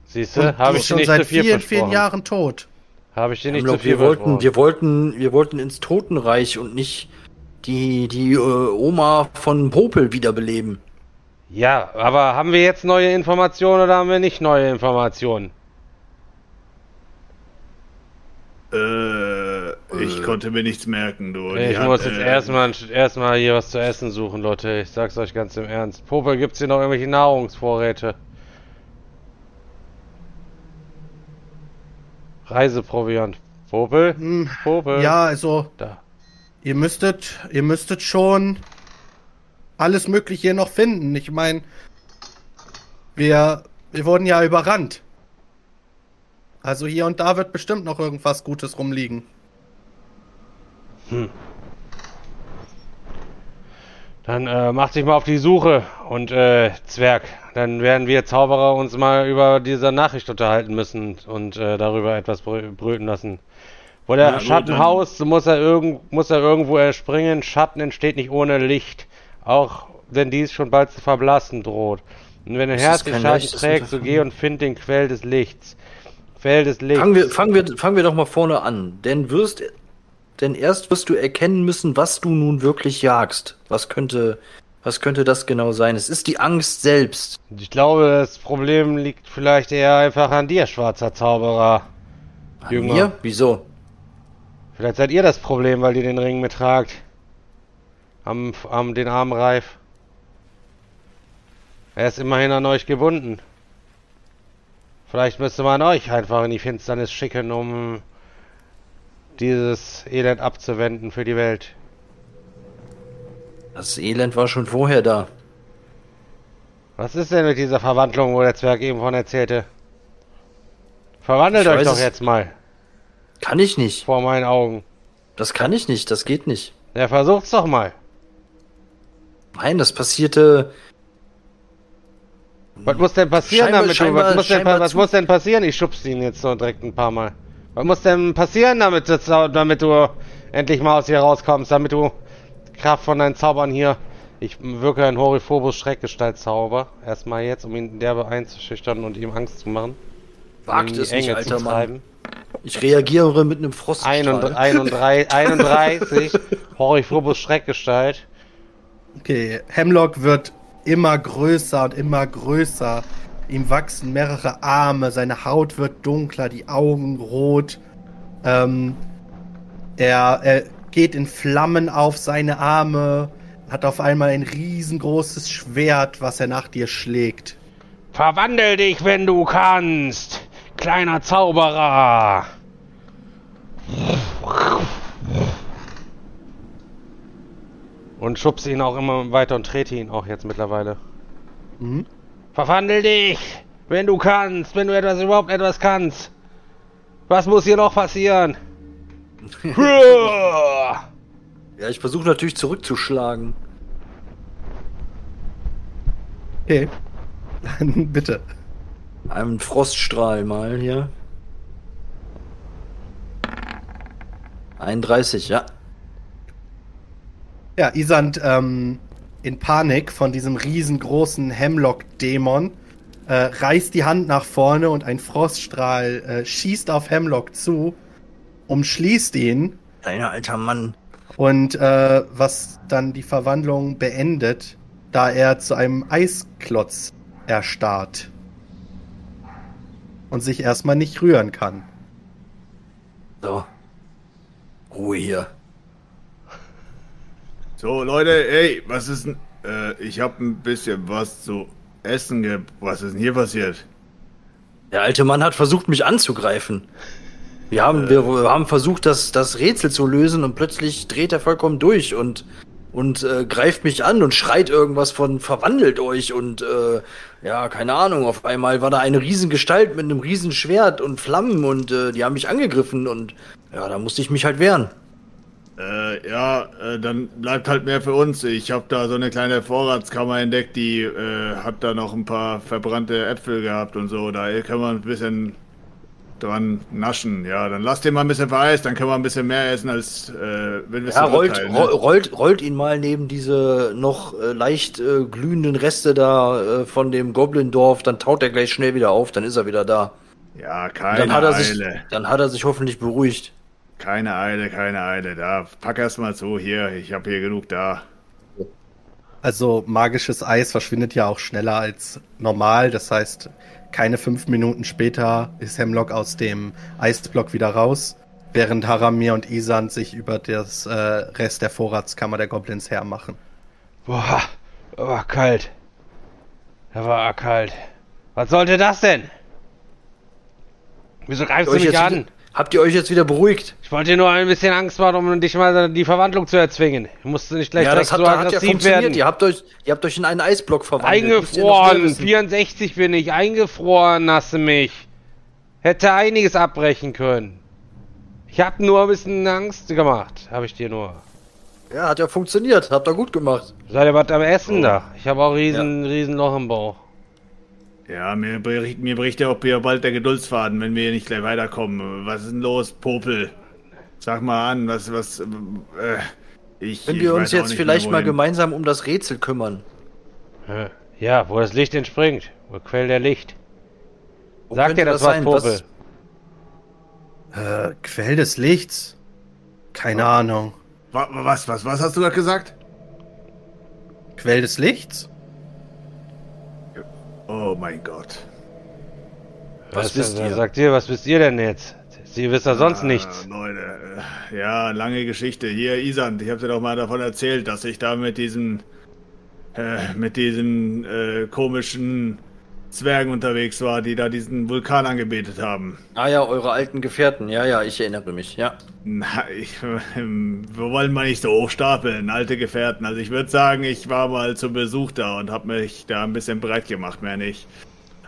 Siehst du? Habe ist ich schon nicht seit zu viel vielen, vielen. Jahren tot. Habe ich dir nicht zu Hemlock, viel wir wollten, versprochen. wir wollten, wir wollten ins Totenreich und nicht die, die äh, Oma von Popel wiederbeleben. Ja, aber haben wir jetzt neue Informationen oder haben wir nicht neue Informationen? Äh, ich konnte mir nichts merken, du. Die ich hat, muss jetzt äh, erstmal erstmal hier was zu essen suchen, Leute. Ich sag's euch ganz im Ernst. Popel, gibt's hier noch irgendwelche Nahrungsvorräte? Reiseproviant. Popel? Hm, Popel? Ja, also Da. ihr müsstet, ihr müsstet schon alles Mögliche hier noch finden. Ich meine, wir, wir wurden ja überrannt. Also hier und da wird bestimmt noch irgendwas Gutes rumliegen. Dann äh, macht sich mal auf die Suche und äh, Zwerg. Dann werden wir Zauberer uns mal über diese Nachricht unterhalten müssen und äh, darüber etwas brö brüten lassen. Wo der Na gut, Schatten dann- haust, muss er, irgend muss er irgendwo erspringen. Schatten entsteht nicht ohne Licht. Auch wenn dies schon bald zu verblassen droht. Und wenn dein Herz den Schatten trägt, so geh und find den Quell des Lichts. Quell des Lichts. Fangen wir, fangen wir, fangen wir doch mal vorne an. Denn wirst, denn erst wirst du erkennen müssen, was du nun wirklich jagst. Was könnte, was könnte das genau sein? Es ist die Angst selbst. Ich glaube, das Problem liegt vielleicht eher einfach an dir, schwarzer Zauberer. An Jünger. mir? Wieso? Vielleicht seid ihr das Problem, weil ihr den Ring mittragt. Am, am den Arm reif. Er ist immerhin an euch gebunden. Vielleicht müsste man euch einfach in die Finsternis schicken, um dieses Elend abzuwenden für die Welt. Das Elend war schon vorher da. Was ist denn mit dieser Verwandlung, wo der Zwerg eben von erzählte? Verwandelt Ich euch doch jetzt mal Kann ich nicht. vor meinen Augen. Das kann ich nicht. Das geht nicht. Ja, versucht's doch mal. Nein, das passierte. Was muss denn passieren Scheinbar- damit? du, scheinbar- was, muss denn, was muss denn passieren? Ich schub's ihn jetzt so direkt ein paar Mal. Was muss denn passieren, damit, du damit du endlich mal aus hier rauskommst, damit du Kraft von deinen Zaubern hier. Ich wirke ein Horiphobus Schreckgestaltzauber. Erstmal jetzt, um ihn derbe einzuschüchtern und ihm Angst zu machen. Wagt in die es nicht, Enge alter zu Mann. treiben. Ich reagiere mit einem. 31, 31 Horiphobus Schreckgestalt. Okay, Hemlock wird immer größer und immer größer. Ihm wachsen mehrere Arme, seine Haut wird dunkler, die Augen rot. Ähm, er, er geht in Flammen auf seine Arme, hat auf einmal ein riesengroßes Schwert, was er nach dir schlägt. Verwandel dich, wenn du kannst, kleiner Zauberer. Und schubst ihn auch immer weiter und trete ihn auch jetzt mittlerweile. Mhm. Verwandel dich, wenn du kannst, wenn du etwas überhaupt etwas kannst. Was muss hier noch passieren? Ja, ich versuche natürlich zurückzuschlagen. Okay, dann bitte. Einen Froststrahl mal hier. 31, ja. Ja, Isand ähm, in Panik von diesem riesengroßen Hemlock-Dämon äh, reißt die Hand nach vorne und ein Froststrahl äh, schießt auf Hemlock zu, umschließt ihn Kleiner alter Mann. und äh, was dann die Verwandlung beendet, da er zu einem Eisklotz erstarrt und sich erstmal nicht rühren kann. So. Ruhe hier. So, Leute, ey, was ist denn. Äh, ich hab ein bisschen was zu essen ge. Was ist denn hier passiert? Der alte Mann hat versucht, mich anzugreifen. Wir haben, wir haben versucht, das, das Rätsel zu lösen und plötzlich dreht er vollkommen durch und und äh, greift mich an und schreit irgendwas von verwandelt euch und äh, ja, keine Ahnung, auf einmal war da eine Riesengestalt mit einem Riesenschwert und Flammen und äh, die haben mich angegriffen und ja, da musste ich mich halt wehren. Äh, ja, äh, dann bleibt halt mehr für uns. Ich habe da so eine kleine Vorratskammer entdeckt, die äh, hat da noch ein paar verbrannte Äpfel gehabt und so. Da können wir ein bisschen dran naschen. Ja, dann lasst den mal ein bisschen vereist, dann können wir ein bisschen mehr essen, als äh, wenn wir Ja, rollt, ne? rollt, rollt ihn mal neben diese noch äh, leicht äh, glühenden Reste da äh, von dem Goblin-Dorf, dann taut er gleich schnell wieder auf, dann ist er wieder da. Ja, keine dann hat er Eile. Sich, dann hat er sich hoffentlich beruhigt. Keine Eile, keine Eile. Da, pack erst mal zu, hier, ich habe hier genug da. Also magisches Eis verschwindet ja auch schneller als normal. Das heißt, keine fünf Minuten später ist Hemlock aus dem Eisblock wieder raus, während Haramir und Isan sich über das äh, Rest der Vorratskammer der Goblins hermachen. Boah, war kalt. Da war kalt. Was sollte das denn? Wieso greifst du mich an? Habt ihr euch jetzt wieder beruhigt? Ich wollte dir nur ein bisschen Angst machen, um dich mal die Verwandlung zu erzwingen. Du musst nicht gleich ja, direkt das hat, so hat ja funktioniert. werden. Ihr habt, euch, ihr habt euch in einen Eisblock verwandelt. Eingefroren, wissen. 64 bin ich, eingefroren hast du mich. Hätte einiges abbrechen können. Ich hab nur ein bisschen Angst gemacht, habe ich dir nur. Ja, hat ja funktioniert. Habt ihr gut gemacht. Seid ihr was am Essen Oh. da? Ich habe auch riesen, riesen Loch im Bauch. Ja, mir bricht, mir bricht ja auch hier bald der Geduldsfaden, wenn wir hier nicht gleich weiterkommen. Was ist denn los, Popel? Sag mal an, was, was, äh, ich. Wenn ich wir weiß uns jetzt vielleicht mehr, mal gemeinsam um das Rätsel kümmern. Ja, wo das Licht entspringt. Wo Quell der Licht. Wo Sag könnte dir das was, sein? Popel. Äh, Quell des Lichts? Keine Ahnung. Wa- wa- Was, was, was hast du gerade gesagt? Quell des Lichts? Oh mein Gott. Was wisst äh, ihr? Sagt ihr, was wisst ihr denn jetzt? Sie wisst ja sonst Ah, nichts. Leute, äh, ja, lange Geschichte. Hier, Isand, ich habe dir doch mal davon erzählt, dass ich da mit diesen, äh, mit diesen äh, komischen Zwergen unterwegs war, die da diesen Vulkan angebetet haben. Ah ja, eure alten Gefährten. Ja, ja, ich erinnere mich. Ja. Na, ich, wir wollen mal nicht so hochstapeln, alte Gefährten. Also ich würde sagen, ich war mal zu Besuch da und habe mich da ein bisschen breit gemacht, mehr nicht.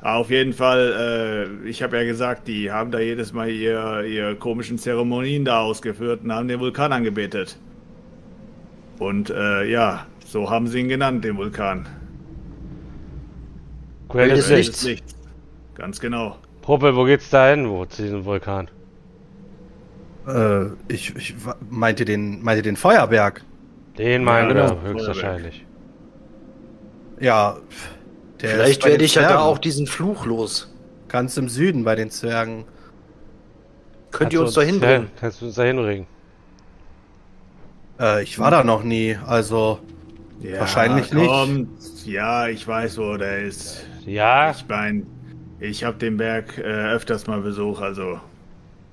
Aber auf jeden Fall, äh, ich habe ja gesagt, die haben da jedes Mal ihr, ihr komischen Zeremonien da ausgeführt und haben den Vulkan angebetet. Und äh, ja, so haben sie ihn genannt, den Vulkan. Quell des Lichts. Lichts. Ganz genau. Popel, wo geht's da hin, wo, zu diesem Vulkan? Äh, ich, ich meinte den, meinte den Feuerberg. Den meinen genau, wir höchstwahrscheinlich. Ja, Vielleicht werde ich ja da auch diesen Fluch los. Ganz im Süden bei den Zwergen. Könnt ihr uns Kannst du da hinbringen? Ja, kannst du uns da hinbringen? Äh, ich war da noch nie, also Ja, Wahrscheinlich nicht. kommt. Ja, ich weiß, wo der ist. Ja, Ich mein, ich habe den Berg äh, öfters mal besucht, also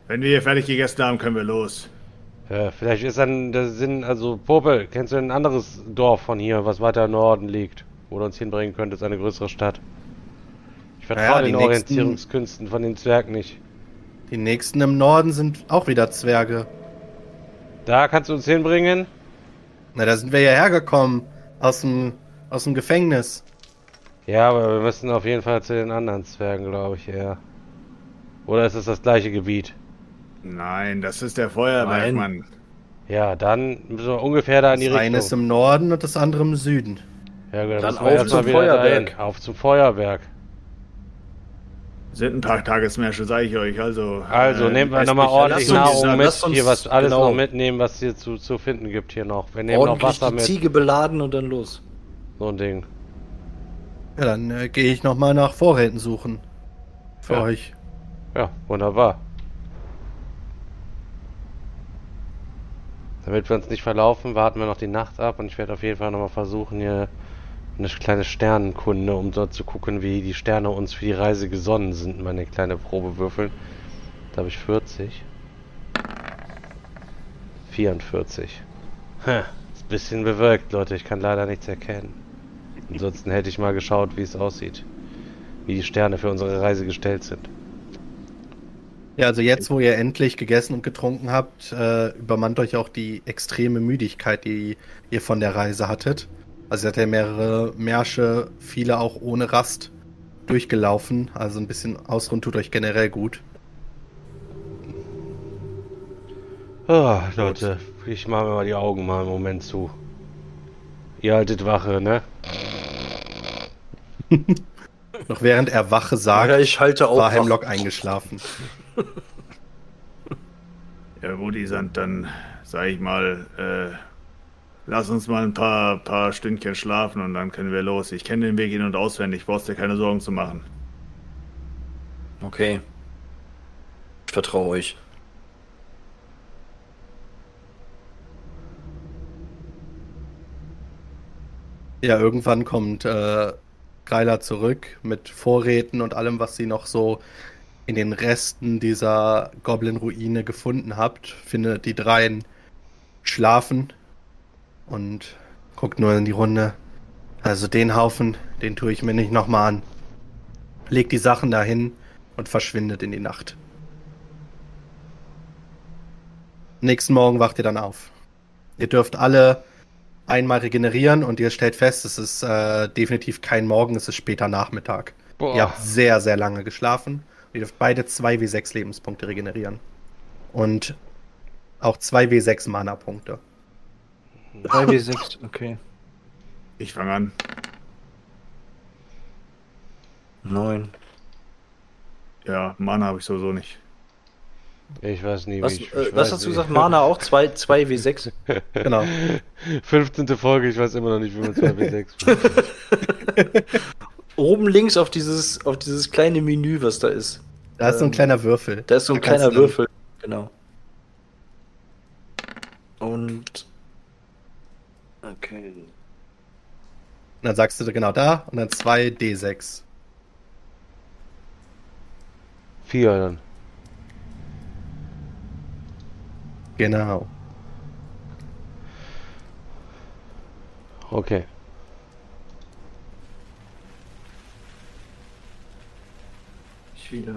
wenn wir hier fertig gegessen haben, können wir los. ja, vielleicht ist dann der Sinn, also Popel, kennst du ein anderes Dorf von hier, was weiter im Norden liegt, wo du uns hinbringen könntest, eine größere Stadt? Ich vertraue Naja, den die nächsten- Orientierungskünsten von den Zwergen nicht. die nächsten im Norden sind auch wieder Zwerge. Da kannst du uns hinbringen? Na, da sind wir ja hergekommen. Aus dem, aus dem Gefängnis. Ja, aber wir müssen auf jeden Fall zu den anderen Zwergen, glaube ich, eher. Oder ist es das gleiche Gebiet? Nein, das ist der Feuerberg, Nein. Mann. Ja, dann müssen wir ungefähr da in die Das eine ist Richtung. im Norden und das andere im Süden. Ja, gut, Dann müssen wir auf zum Feuerberg. dahin. Auf zum Feuerberg. Sind ein paar Tagesmärsche, sage ich euch. Also, Also nehmen wir nochmal ordentlich Nahrung mit. hier was alles genau. noch mitnehmen, was hier zu, zu finden gibt hier noch. Wir nehmen noch Ordentlich Wasser die mit. Ziege beladen und dann los. So ein Ding. Ja, dann äh, gehe ich nochmal nach Vorräten suchen. Für Ja. euch. Ja, wunderbar. Damit wir uns nicht verlaufen, warten wir noch die Nacht ab und ich werde auf jeden Fall nochmal versuchen, hier eine kleine Sternenkunde, um dort zu gucken, wie die Sterne uns für die Reise gesonnen sind, meine kleine Probe würfeln. Da habe ich 40. 44. Hm, ist ein bisschen bewölkt, Leute. Ich kann leider nichts erkennen. Ansonsten hätte ich mal geschaut, wie es aussieht. Wie die Sterne für unsere Reise gestellt sind. Ja, also jetzt, wo ihr endlich gegessen und getrunken habt, äh, übermannt euch auch die extreme Müdigkeit, die ihr von der Reise hattet. Also ihr hattet ja mehrere Märsche, viele auch ohne Rast durchgelaufen. Also ein bisschen ausruhen tut euch generell gut. Oh, Leute, ich mache mir mal die Augen mal einen Moment zu. Ihr haltet Wache, ne? Noch während er Wache sagt, Ja, ich halte auch war. Hemlock eingeschlafen. Ja gut, Isand, dann sag ich mal, äh, lass uns mal ein paar, paar Stündchen schlafen und dann können wir los. Ich kenne den Weg in- und auswendig, brauchst dir keine Sorgen zu machen. Okay. Ich vertraue euch. Ja, irgendwann kommt äh, Greiler zurück mit Vorräten und allem, was sie noch so in den Resten dieser Goblin-Ruine gefunden habt. Findet die dreien schlafen und guckt nur in die Runde. Also den Haufen, den tue ich mir nicht nochmal an. Legt die Sachen dahin und verschwindet in die Nacht. Nächsten Morgen wacht ihr dann auf. Ihr dürft alle einmal regenerieren und ihr stellt fest, es ist äh, definitiv kein Morgen, es ist später Nachmittag. Boah. Ihr habt sehr, sehr lange geschlafen. Ihr dürft beide 2w6 Lebenspunkte regenerieren. Und auch 2w6 Mana-Punkte. 3w6, okay. Ich fange an. 9. Ja, Mana habe ich sowieso nicht. Ich weiß nie, Was, wie ich, äh, ich was weiß hast du gesagt? Mana auch? 2, 2w6? Genau. 15. Folge, ich weiß immer noch nicht, wie man 2w6 Oben links auf dieses, auf dieses kleine Menü, was da ist. Da ist so ein Ähm, kleiner Würfel. Da ist so ein Da kleiner Würfel. Genau. Und. Okay. Und dann sagst du genau da und dann 2d6. 4 dann. Genau. Okay. Ich wieder.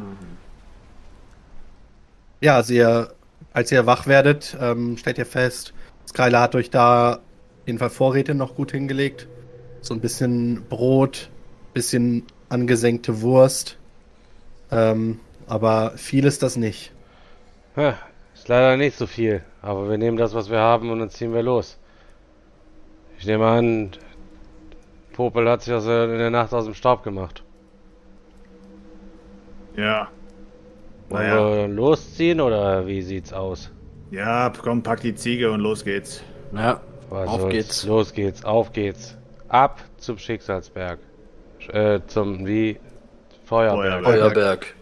Ja, also ihr, als ihr wach werdet, ähm, stellt ihr fest, Skylar hat euch da jeden Fall Vorräte noch gut hingelegt. So ein bisschen Brot, bisschen angesenkte Wurst. Ähm, aber viel ist das nicht. Ist leider nicht so viel, aber wir nehmen das, was wir haben und dann ziehen wir los. Ich nehme an, Popel hat sich also in der Nacht aus dem Staub gemacht. Ja. Wollen Naja. wir dann losziehen oder wie sieht's aus? Ja, komm, pack die Ziege und los geht's. Ja, Was Auf soll's? geht's. Los geht's, auf geht's. Ab zum Schicksalsberg. Sch- Äh, zum, wie? Feuerberg. Feuerberg. Feuerberg.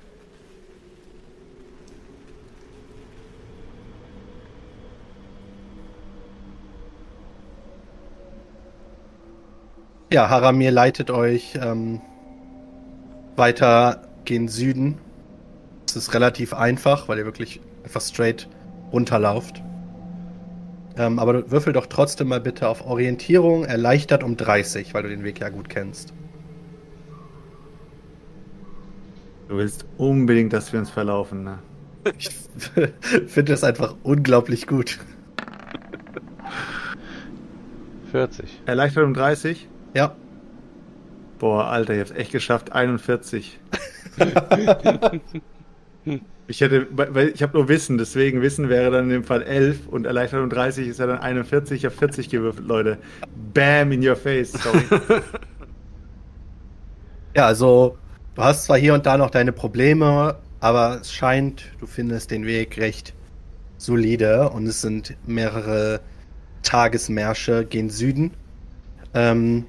Ja, Haramir leitet euch ähm, weiter gen Süden. Es ist relativ einfach, weil ihr wirklich einfach straight runterlauft. Ähm, aber würfel doch trotzdem mal bitte auf Orientierung, erleichtert um 30, weil du den Weg ja gut kennst. Du willst unbedingt, dass wir uns verlaufen, ne? Ich finde das einfach unglaublich gut. 40. Erleichtert um 30? Ja, Boah, Alter, ich hab's echt geschafft. 41. ich hätte, weil ich habe nur Wissen, deswegen Wissen wäre dann in dem Fall 11 und erleichtert um 30 ist ja dann 41. Ich habe 40 gewürfelt, Leute. Bam in your face. Sorry. ja, also du hast zwar hier und da noch deine Probleme, aber es scheint, du findest den Weg recht solide und es sind mehrere Tagesmärsche gen Süden. Ähm,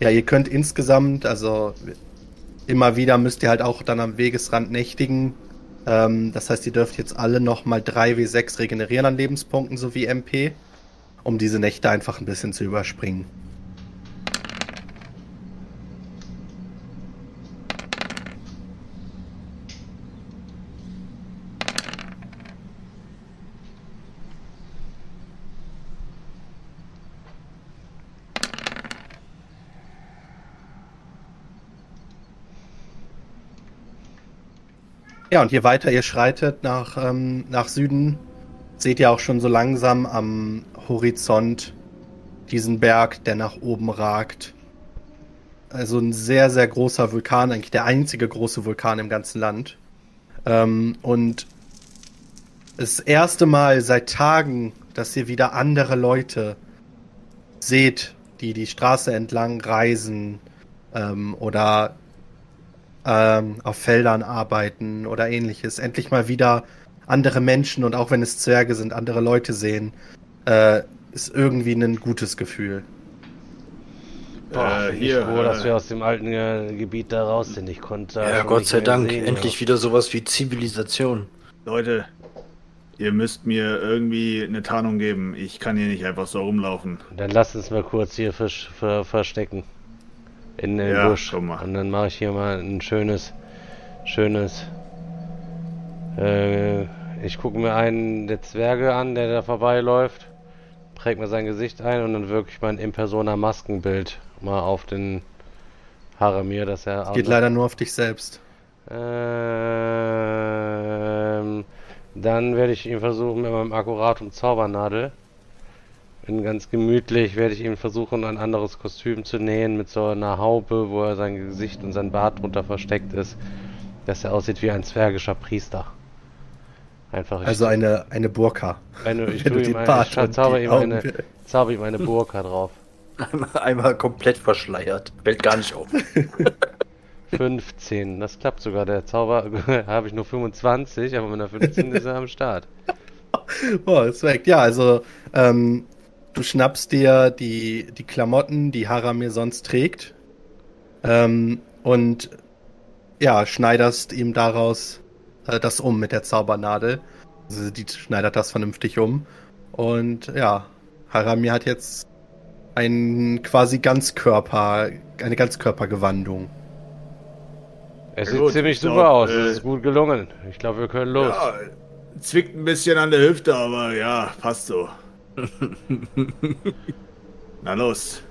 ja, ihr könnt insgesamt, also immer wieder müsst ihr halt auch dann am Wegesrand nächtigen. Ähm, das heißt, ihr dürft jetzt alle nochmal 3w6 regenerieren an Lebenspunkten sowie MP, um diese Nächte einfach ein bisschen zu überspringen. Ja, und je weiter ihr schreitet nach, ähm, nach Süden, seht ihr auch schon so langsam am Horizont diesen Berg, der nach oben ragt. Also ein sehr, sehr großer Vulkan, eigentlich der einzige große Vulkan im ganzen Land. Ähm, und das erste Mal seit Tagen, dass ihr wieder andere Leute seht, die die Straße entlang reisen ähm, oder ähm, auf Feldern arbeiten oder ähnliches. Endlich mal wieder andere Menschen und auch wenn es Zwerge sind, andere Leute sehen, äh, ist irgendwie ein gutes Gefühl. Boah, äh, hier, froh, äh, dass wir aus dem alten äh, Gebiet da raus sind. Ich konnte. Ja, Gott sei Dank, sehen, endlich ja. wieder sowas wie Zivilisation. Leute, ihr müsst mir irgendwie eine Tarnung geben. Ich kann hier nicht einfach so rumlaufen. Dann lasst uns mal kurz hier vers ver verstecken. In den ja, Busch. Und dann mache ich hier mal ein schönes, schönes. Äh, ich gucke mir einen der Zwerge an, der da vorbeiläuft. Präg mir sein Gesicht ein und dann wirklich mein Impersona Maskenbild mal auf den Haramir, dass er. Geht leider nur auf dich selbst. Ähm, dann werde ich ihn versuchen mit meinem Akkuratum Zaubernadel. Bin ganz gemütlich, werde ich ihm versuchen, ein anderes Kostüm zu nähen mit so einer Haube, wo er sein Gesicht und sein Bart drunter versteckt ist, dass er aussieht wie ein zwergischer Priester. Einfach. Also eine, eine Burka. Eine, ich tue ihm eine, ich zauber ihm eine, zauber ihm eine Burka drauf. Einmal, einmal komplett verschleiert. Fällt gar nicht auf. 15, das klappt sogar. Der Zauber habe ich nur 25, aber mit einer 15 ist er am Start. Boah, ist weg. Ja, also ähm, du schnappst dir die, die Klamotten, die Haramir sonst trägt, ähm, und ja, schneiderst ihm daraus äh, das um mit der Zaubernadel. Also die schneidert das vernünftig um. Und ja, Haramir hat jetzt ein quasi Ganzkörper, eine Ganzkörpergewandung. Es sieht ziemlich super glaub, aus, äh, es ist gut gelungen. Ich glaube, wir können los. Ja, zwickt ein bisschen an der Hüfte, aber ja, passt so. Na los.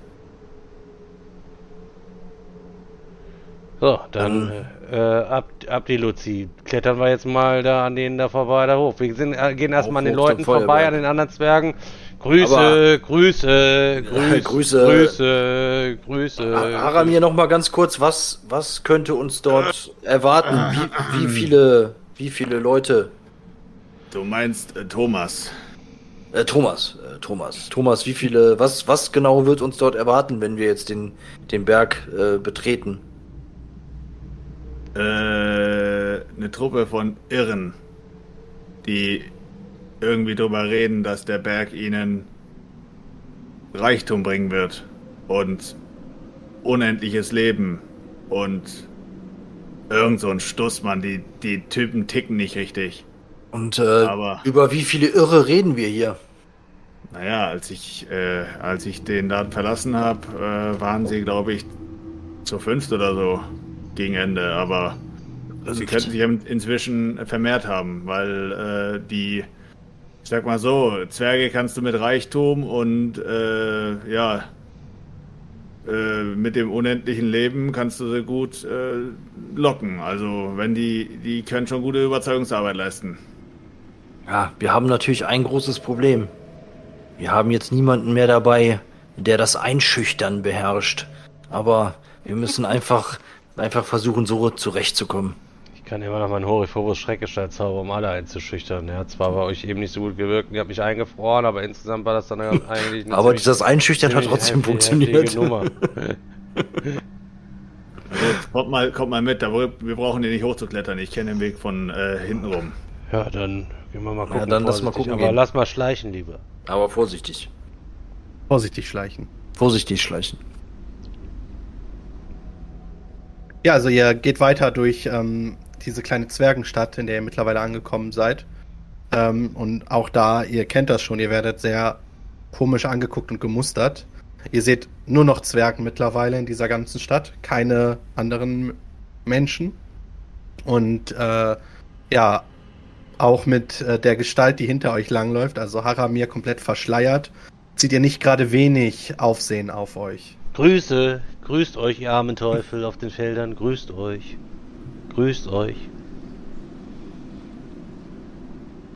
So, dann äh, ab, ab die Luzi. Klettern wir jetzt mal da an denen da vorbei, da hoch. Wir sind, äh, gehen erstmal an den Leuten vorbei, an den anderen Zwergen. Grüße, Aber, Grüße, Grüße, Grüße, Grüße, Grüße. Aramir, noch mal ganz kurz, was, was könnte uns dort erwarten? Wie, wie viele, wie viele Leute? Du meinst äh, Thomas. Äh, Thomas, äh, Thomas, Thomas, wie viele, was, was genau wird uns dort erwarten, wenn wir jetzt den, den Berg äh, betreten? Äh, eine Truppe von Irren, die irgendwie darüber reden, dass der Berg ihnen Reichtum bringen wird und unendliches Leben und irgend so ein Stussmann. Die, die Typen ticken nicht richtig. Und äh, über wie viele Irre reden wir hier? Naja, als ich, äh, als ich den Laden verlassen habe, äh, waren sie, glaube ich, zu fünft oder so gegen Ende. Aber also sie könnten sich inzwischen vermehrt haben, weil äh, die ich sag mal so, Zwerge kannst du mit Reichtum und äh, ja, äh, mit dem unendlichen Leben kannst du sie gut äh, locken. Also wenn die, die können schon gute Überzeugungsarbeit leisten. Ja, wir haben natürlich ein großes Problem. Wir haben jetzt niemanden mehr dabei, der das Einschüchtern beherrscht. Aber wir müssen einfach, einfach versuchen, so zurechtzukommen. Ich kann immer noch meinen Horifobus Schreckgestalt zaubern, um alle einzuschüchtern. Er hat zwar bei euch eben nicht so gut gewirkt, ihr habt mich eingefroren, aber insgesamt war das dann eigentlich nicht Aber das Einschüchtern hat trotzdem funktioniert. Nummer. kommt mal, kommt mal mit, wir brauchen hier nicht hochzuklettern. Ich kenne den Weg von äh, hinten rum. Ja, dann gehen wir mal gucken. Ja, dann lass mal gucken. Aber gehen. lass mal schleichen, lieber. Aber vorsichtig. Vorsichtig schleichen. Vorsichtig schleichen. Ja, also ihr geht weiter durch ähm, diese kleine Zwergenstadt, in der ihr mittlerweile angekommen seid. Ähm, und auch da, ihr kennt das schon, ihr werdet sehr komisch angeguckt und gemustert. Ihr seht nur noch Zwergen mittlerweile in dieser ganzen Stadt, keine anderen Menschen. Und äh, ja, auch mit äh, der Gestalt, die hinter euch langläuft, also Haramir komplett verschleiert, zieht ihr nicht gerade wenig Aufsehen auf euch. Grüße, grüßt euch, ihr armen Teufel auf den Feldern, grüßt euch. Grüßt euch.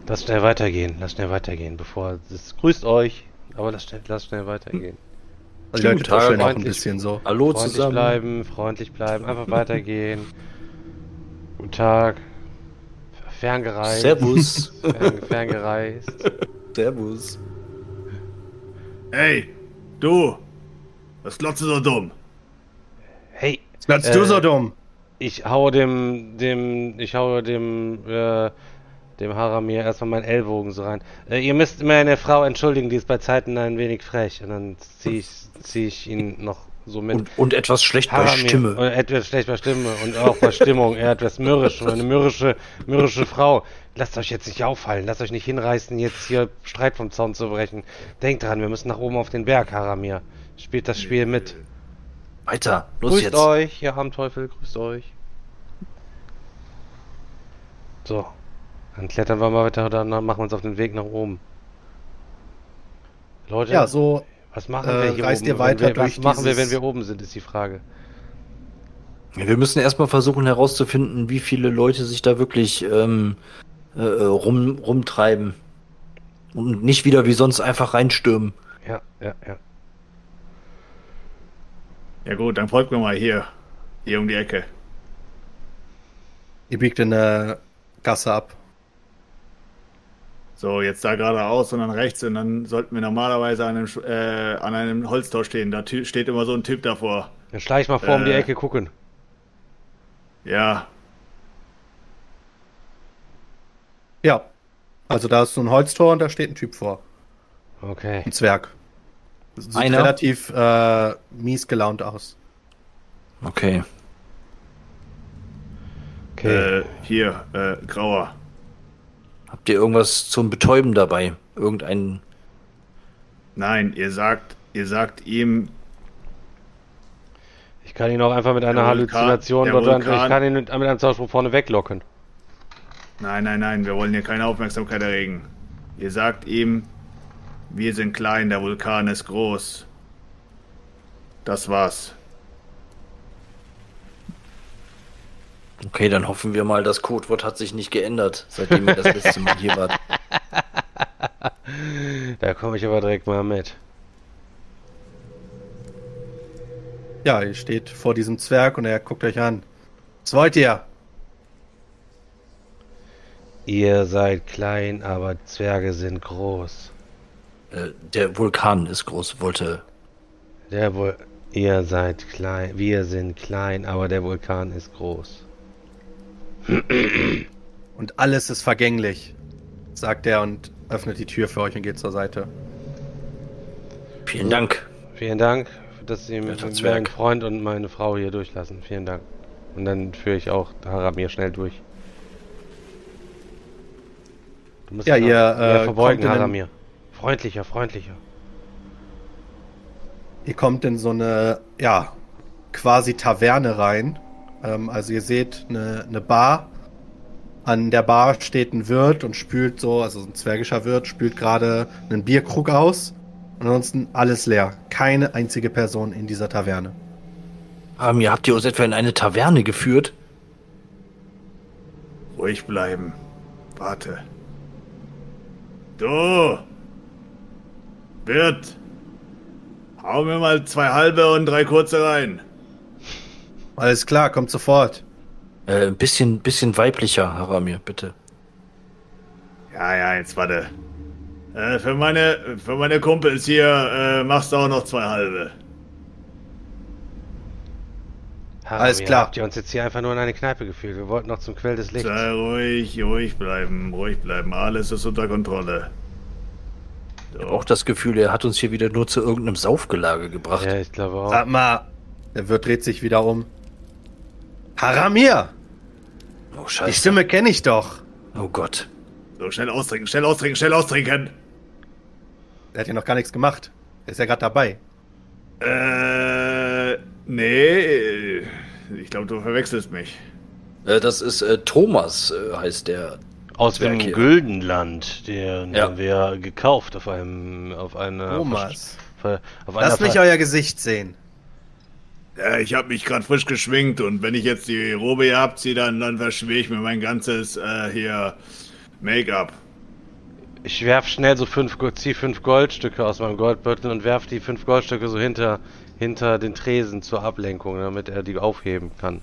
Lass schnell weitergehen, lass schnell weitergehen, bevor es grüßt euch, aber lass schnell, lass schnell weitergehen. Also die Leute Guten Tag, tuscheln auch ein freundlich. bisschen so. Hallo freundlich zusammen. bleiben, freundlich bleiben, einfach weitergehen. Guten Tag. Ferngereist. Servus. Fern, ferngereist. Servus. Hey, du! Was glotzt du so dumm? Hey, Glotzt Äh, du so dumm? ich hau dem, dem, ich hau dem, äh, dem Haramir erstmal meinen Ellbogen so rein. Äh, ihr müsst meine Frau entschuldigen, die ist bei Zeiten ein wenig frech. Und dann zieh ich, zieh ich ihn noch so. Und, und etwas schlecht bei Haramir. Stimme. Und etwas schlecht bei Stimme und auch bei Stimmung. Er hat etwas mürrisch. Und eine mürrische, mürrische Frau. Lasst euch jetzt nicht auffallen. Lasst euch nicht hinreißen, jetzt hier Streit vom Zaun zu brechen. Denkt dran, wir müssen nach oben auf den Berg, Haramir. Spielt das Spiel mit. Weiter. Los grüßt jetzt. euch, ihr Abendteufel, grüßt euch. So. Dann klettern wir mal weiter, dann machen wir uns auf den Weg nach oben. Leute, Ja, so was machen äh, wir hier reist oben? ihr weiter wenn wir, was durch machen wir, wenn wir oben sind, ist die Frage. Wir müssen erstmal versuchen herauszufinden, wie viele Leute sich da wirklich ähm, äh, rum, rumtreiben. Und nicht wieder wie sonst einfach reinstürmen. Ja, ja, ja. Ja gut, dann folgt mir mal hier. Hier um die Ecke. Ihr biegt in eine Gasse ab. So, jetzt da geradeaus und dann rechts und dann sollten wir normalerweise an einem, äh, an einem Holztor stehen. Da steht immer so ein Typ davor. Dann schleich ich mal vor um die Äh. Ecke gucken. Ja, Ja. Also da ist so ein Holztor und da steht ein Typ vor. Okay. Ein Zwerg. Sieht Einer? relativ äh, mies gelaunt aus. Okay. Okay. äh, hier, äh, Grauer. Habt ihr irgendwas zum Betäuben dabei? Irgendein. Nein, ihr sagt, ihr sagt ihm, ich kann ihn auch einfach mit einer Vulkan- Halluzinationen der dort an, ich kann ihn mit, mit einem Zauberspruch vorne weglocken. nein, nein, nein, wir wollen hier keine Aufmerksamkeit erregen. Ihr sagt ihm, wir sind klein, der Vulkan ist groß. Das war's. Okay, dann hoffen wir mal, das Codewort hat sich nicht geändert, seitdem ihr das letzte Mal hier wart. Da komme ich aber direkt mal mit. Ja, ihr steht vor diesem Zwerg und er guckt euch an. Was wollt ihr? Ihr seid klein, aber Zwerge sind groß. Äh, der Vulkan ist groß, wollte. Der Vul ihr seid klein, wir sind klein, aber der Vulkan ist groß. Und alles ist vergänglich, sagt er und öffnet die Tür für euch und geht zur Seite. Vielen Dank. Vielen Dank, dass Sie meinen Freund und meine Frau hier durchlassen. Vielen Dank. Und dann führe ich auch Haramir schnell durch. Du musst Ja, ihr, äh, verbeugen, Haramir. Freundlicher, freundlicher. Ihr kommt in so eine, ja, quasi Taverne rein. Ähm, also ihr seht eine, eine Bar. An der Bar steht ein Wirt und spült so, also ein zwergischer Wirt, spült gerade einen Bierkrug aus. Und ansonsten alles leer. Keine einzige Person in dieser Taverne. Ah, mir habt ihr uns etwa in eine Taverne geführt? Ruhig bleiben. Warte. Du! Wirt! Hau mir mal zwei halbe und drei kurze rein. Alles klar, kommt sofort. Äh, ein bisschen, bisschen weiblicher, Haramir, bitte. Ja, ja, jetzt warte. Äh, für meine, für meine Kumpels hier äh, machst du auch noch zwei halbe. Haramir, Alles klar. Habt ihr uns jetzt hier einfach nur in eine Kneipe geführt? Wir wollten noch zum Quell des Lichts. Sei ruhig, ruhig bleiben, ruhig bleiben. Alles ist unter Kontrolle. Ich habe auch das Gefühl, er hat uns hier wieder nur zu irgendeinem Saufgelage gebracht. Ja, ich glaube auch. Sag mal. Der Wirt dreht sich wieder um. Haramir! Oh, Die scheiße. Stimme kenne ich doch. Oh Gott. So, schnell austrinken, schnell austrinken, schnell austrinken. Der hat ja noch gar nichts gemacht. Er ist ja gerade dabei. Äh, nee, ich glaube, du verwechselst mich. Äh, das ist äh, Thomas, äh, heißt der. Aus dem. Güldenland, den Ja. haben wir gekauft auf einem, auf einer, Thomas. Auf einer Lass mich euer Gesicht sehen. Ja, ich habe mich gerade frisch geschminkt und wenn ich jetzt die Robe hier abziehe, dann, dann verschmier ich mir mein ganzes äh, hier Make-up. Ich werf schnell so fünf, zieh fünf Goldstücke aus meinem Goldbeutel und werf die fünf Goldstücke so hinter, hinter den Tresen zur Ablenkung, damit er die aufheben kann.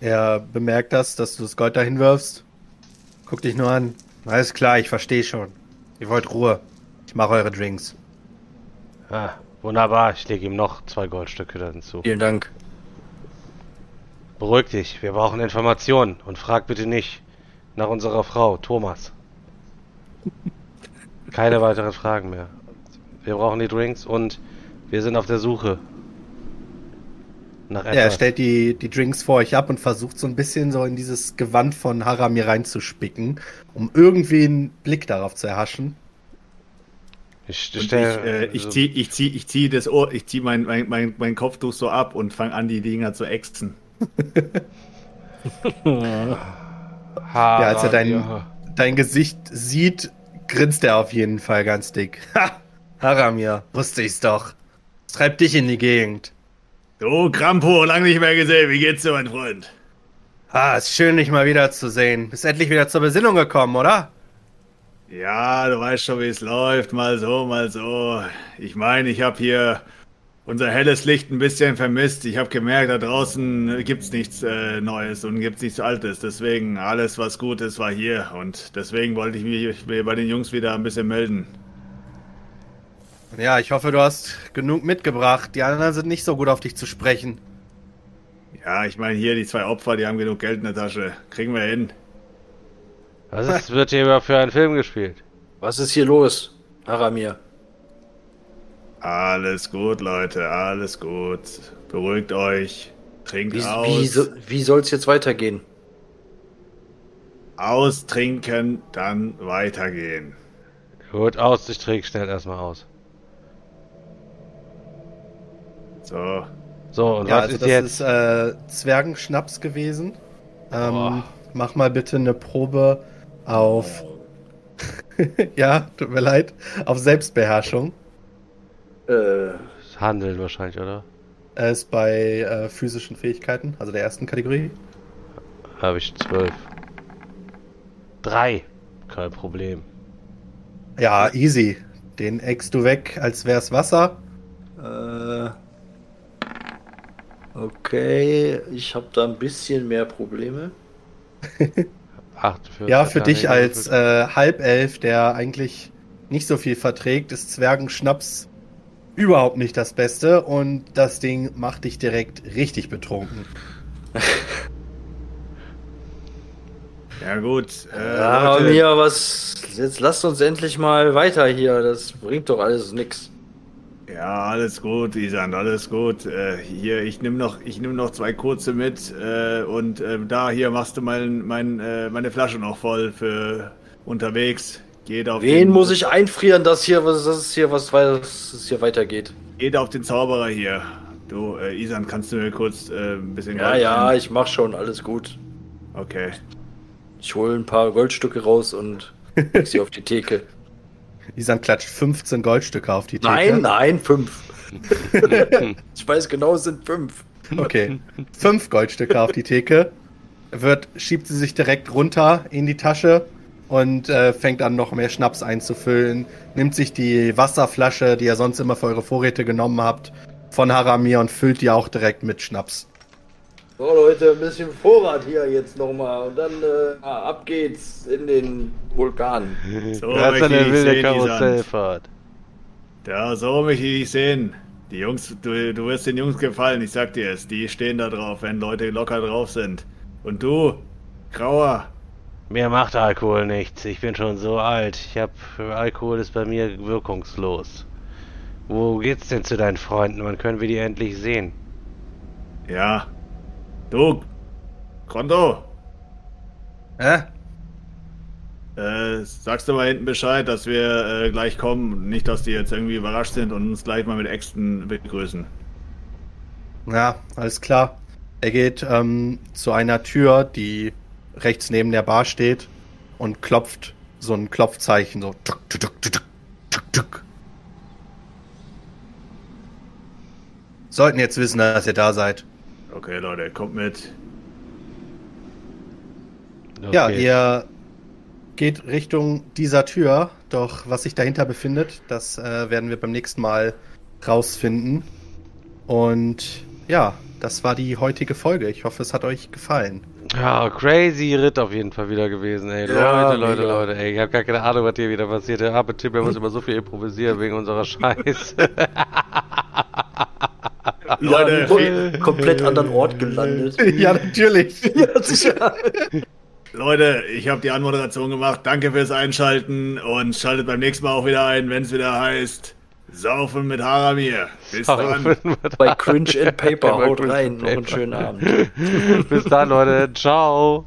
Er bemerkt das, dass du das Gold dahin wirfst. Guck dich nur an. Alles klar, ich verstehe schon. Ihr wollt Ruhe. Ich mache eure Drinks. Ah, wunderbar. Ich lege ihm noch zwei Goldstücke dazu. Vielen Dank. Beruhig dich. Wir brauchen Informationen. Und frag bitte nicht nach unserer Frau, Thomas. Keine weiteren Fragen mehr. Wir brauchen die Drinks und wir sind auf der Suche. Nach Ja, er etwas. stellt die, die Drinks vor euch ab und versucht so ein bisschen so in dieses Gewand von Haramir reinzuspicken, um irgendwie einen Blick darauf zu erhaschen. Ich, ich, äh, ich so- zieh, ich zieh, ich zieh das Ohr, ich zieh mein, mein, mein, mein Kopftuch so ab und fang an, die Dinger zu ächzen. Ja, als er dein, dein Gesicht sieht, grinst er auf jeden Fall ganz dick. Ha! Haramir, wusste ich's doch. Was treibt dich in die Gegend? Du, Krampo, lang nicht mehr gesehen. Wie geht's dir, mein Freund? Ah, ist schön, dich mal wiederzusehen. Bist endlich wieder zur Besinnung gekommen, oder? Ja, du weißt schon, wie es läuft. Mal so, mal so. Ich meine, ich habe hier unser helles Licht ein bisschen vermisst. Ich habe gemerkt, da draußen gibt's nichts äh, Neues und gibt's nichts Altes. Deswegen, alles, was gut ist, war hier. Und deswegen wollte ich mich bei den Jungs wieder ein bisschen melden. Ja, ich hoffe, du hast genug mitgebracht. Die anderen sind nicht so gut auf dich zu sprechen. Ja, ich meine, hier die zwei Opfer, die haben genug Geld in der Tasche. Kriegen wir hin. Was ist, wird hier überhaupt für einen Film gespielt? Was ist hier los, Haramir? Alles gut, Leute, alles gut. Beruhigt euch. Trinkt Wie, aus. wie, so, wie soll's jetzt weitergehen? Austrinken, dann weitergehen. Gut, aus, ich trinke schnell erstmal aus. So. So, und ja, was also ist das jetzt? ist äh, Zwergenschnaps gewesen. Ähm, mach mal bitte eine Probe auf. ja, tut mir leid. Auf Selbstbeherrschung. Äh, Handeln wahrscheinlich, oder? Er ist bei äh, physischen Fähigkeiten, also der ersten Kategorie. Habe ich zwölf. Drei. Kein Problem. Ja, easy. Den eckst du weg, als wär's Wasser. äh, okay, ich habe da ein bisschen mehr Probleme. 48. Ja, für dich als äh, Halbelf, der eigentlich nicht so viel verträgt, ist Zwergenschnaps überhaupt nicht das Beste und das Ding macht dich direkt richtig betrunken. Ja gut. Äh, Leute, Haramir, was? Jetzt lasst uns endlich mal weiter hier. Das bringt doch alles nix. Ja, alles gut, Isan, alles gut. Äh, hier, ich nehme noch, ich nehm noch zwei kurze mit äh, und äh, da hier machst du mein, mein, äh, meine Flasche noch voll für unterwegs. Geht auf Wen den, muss ich einfrieren, dass hier was, dass es hier was, was es hier weitergeht? Geht auf den Zauberer hier. Du, äh, Isan, kannst du mir kurz äh, ein bisschen Ja, ja, ich mach schon, alles gut. Okay. Ich hole ein paar Goldstücke raus und leg sie auf die Theke. Isan klatscht 15 Goldstücke auf die Theke. Nein, nein, fünf. ich weiß genau, es sind fünf. Okay. Fünf Goldstücke auf die Theke. Wird, schiebt sie sich direkt runter in die Tasche und äh, fängt an, noch mehr Schnaps einzufüllen. Nimmt sich die Wasserflasche, die ihr sonst immer für eure Vorräte genommen habt, von Haramir und füllt die auch direkt mit Schnaps. So Leute, ein bisschen Vorrat hier jetzt nochmal und dann äh, ab geht's in den Vulkan. So Das ist eine ich wilde. Karussellfahrt. Ja, so möchte ich dich sehen. Die Jungs, du, du wirst den Jungs gefallen, ich sag dir es. Die stehen da drauf, wenn Leute locker drauf sind. Und du, Grauer, Mir macht Alkohol nichts. Ich bin schon so alt. Ich hab Alkohol ist bei mir wirkungslos. Wo geht's denn zu deinen Freunden? Wann können wir die endlich sehen? ja. Du, Konto, Hä? äh, sagst du mal hinten Bescheid, dass wir äh, gleich kommen. Nicht, dass die jetzt irgendwie überrascht sind und uns gleich mal mit Äxten begrüßen. Ja, alles klar. Er geht ähm, zu einer Tür, die rechts neben der Bar steht und klopft so ein Klopfzeichen, so tuk, tuk, tuk. Sollten jetzt wissen, dass ihr da seid. Okay, Leute, kommt mit. Ja, Okay. ihr geht Richtung dieser Tür. Doch was sich dahinter befindet, das äh, werden wir beim nächsten Mal rausfinden. Und ja, das war die heutige Folge. Ich hoffe, es hat euch gefallen. Ja, crazy Ritt auf jeden Fall wieder gewesen, ey. Ja, Leute, Leute. Leute, ey. Ich hab gar keine Ahnung, was hier wieder passiert. Der arme Typ, der muss immer so viel improvisieren wegen unserer Scheiße. Leute, Kom komplett anderen Ort gelandet. ja, natürlich. ja, sicher. Leute, ich habe die Anmoderation gemacht. Danke fürs Einschalten und schaltet beim nächsten Mal auch wieder ein, wenn es wieder heißt Saufen mit Haramir. Bis dann. Bei Cringe and Paper. Haut rein. Noch einen schönen Abend. Bis dann, Leute. Ciao.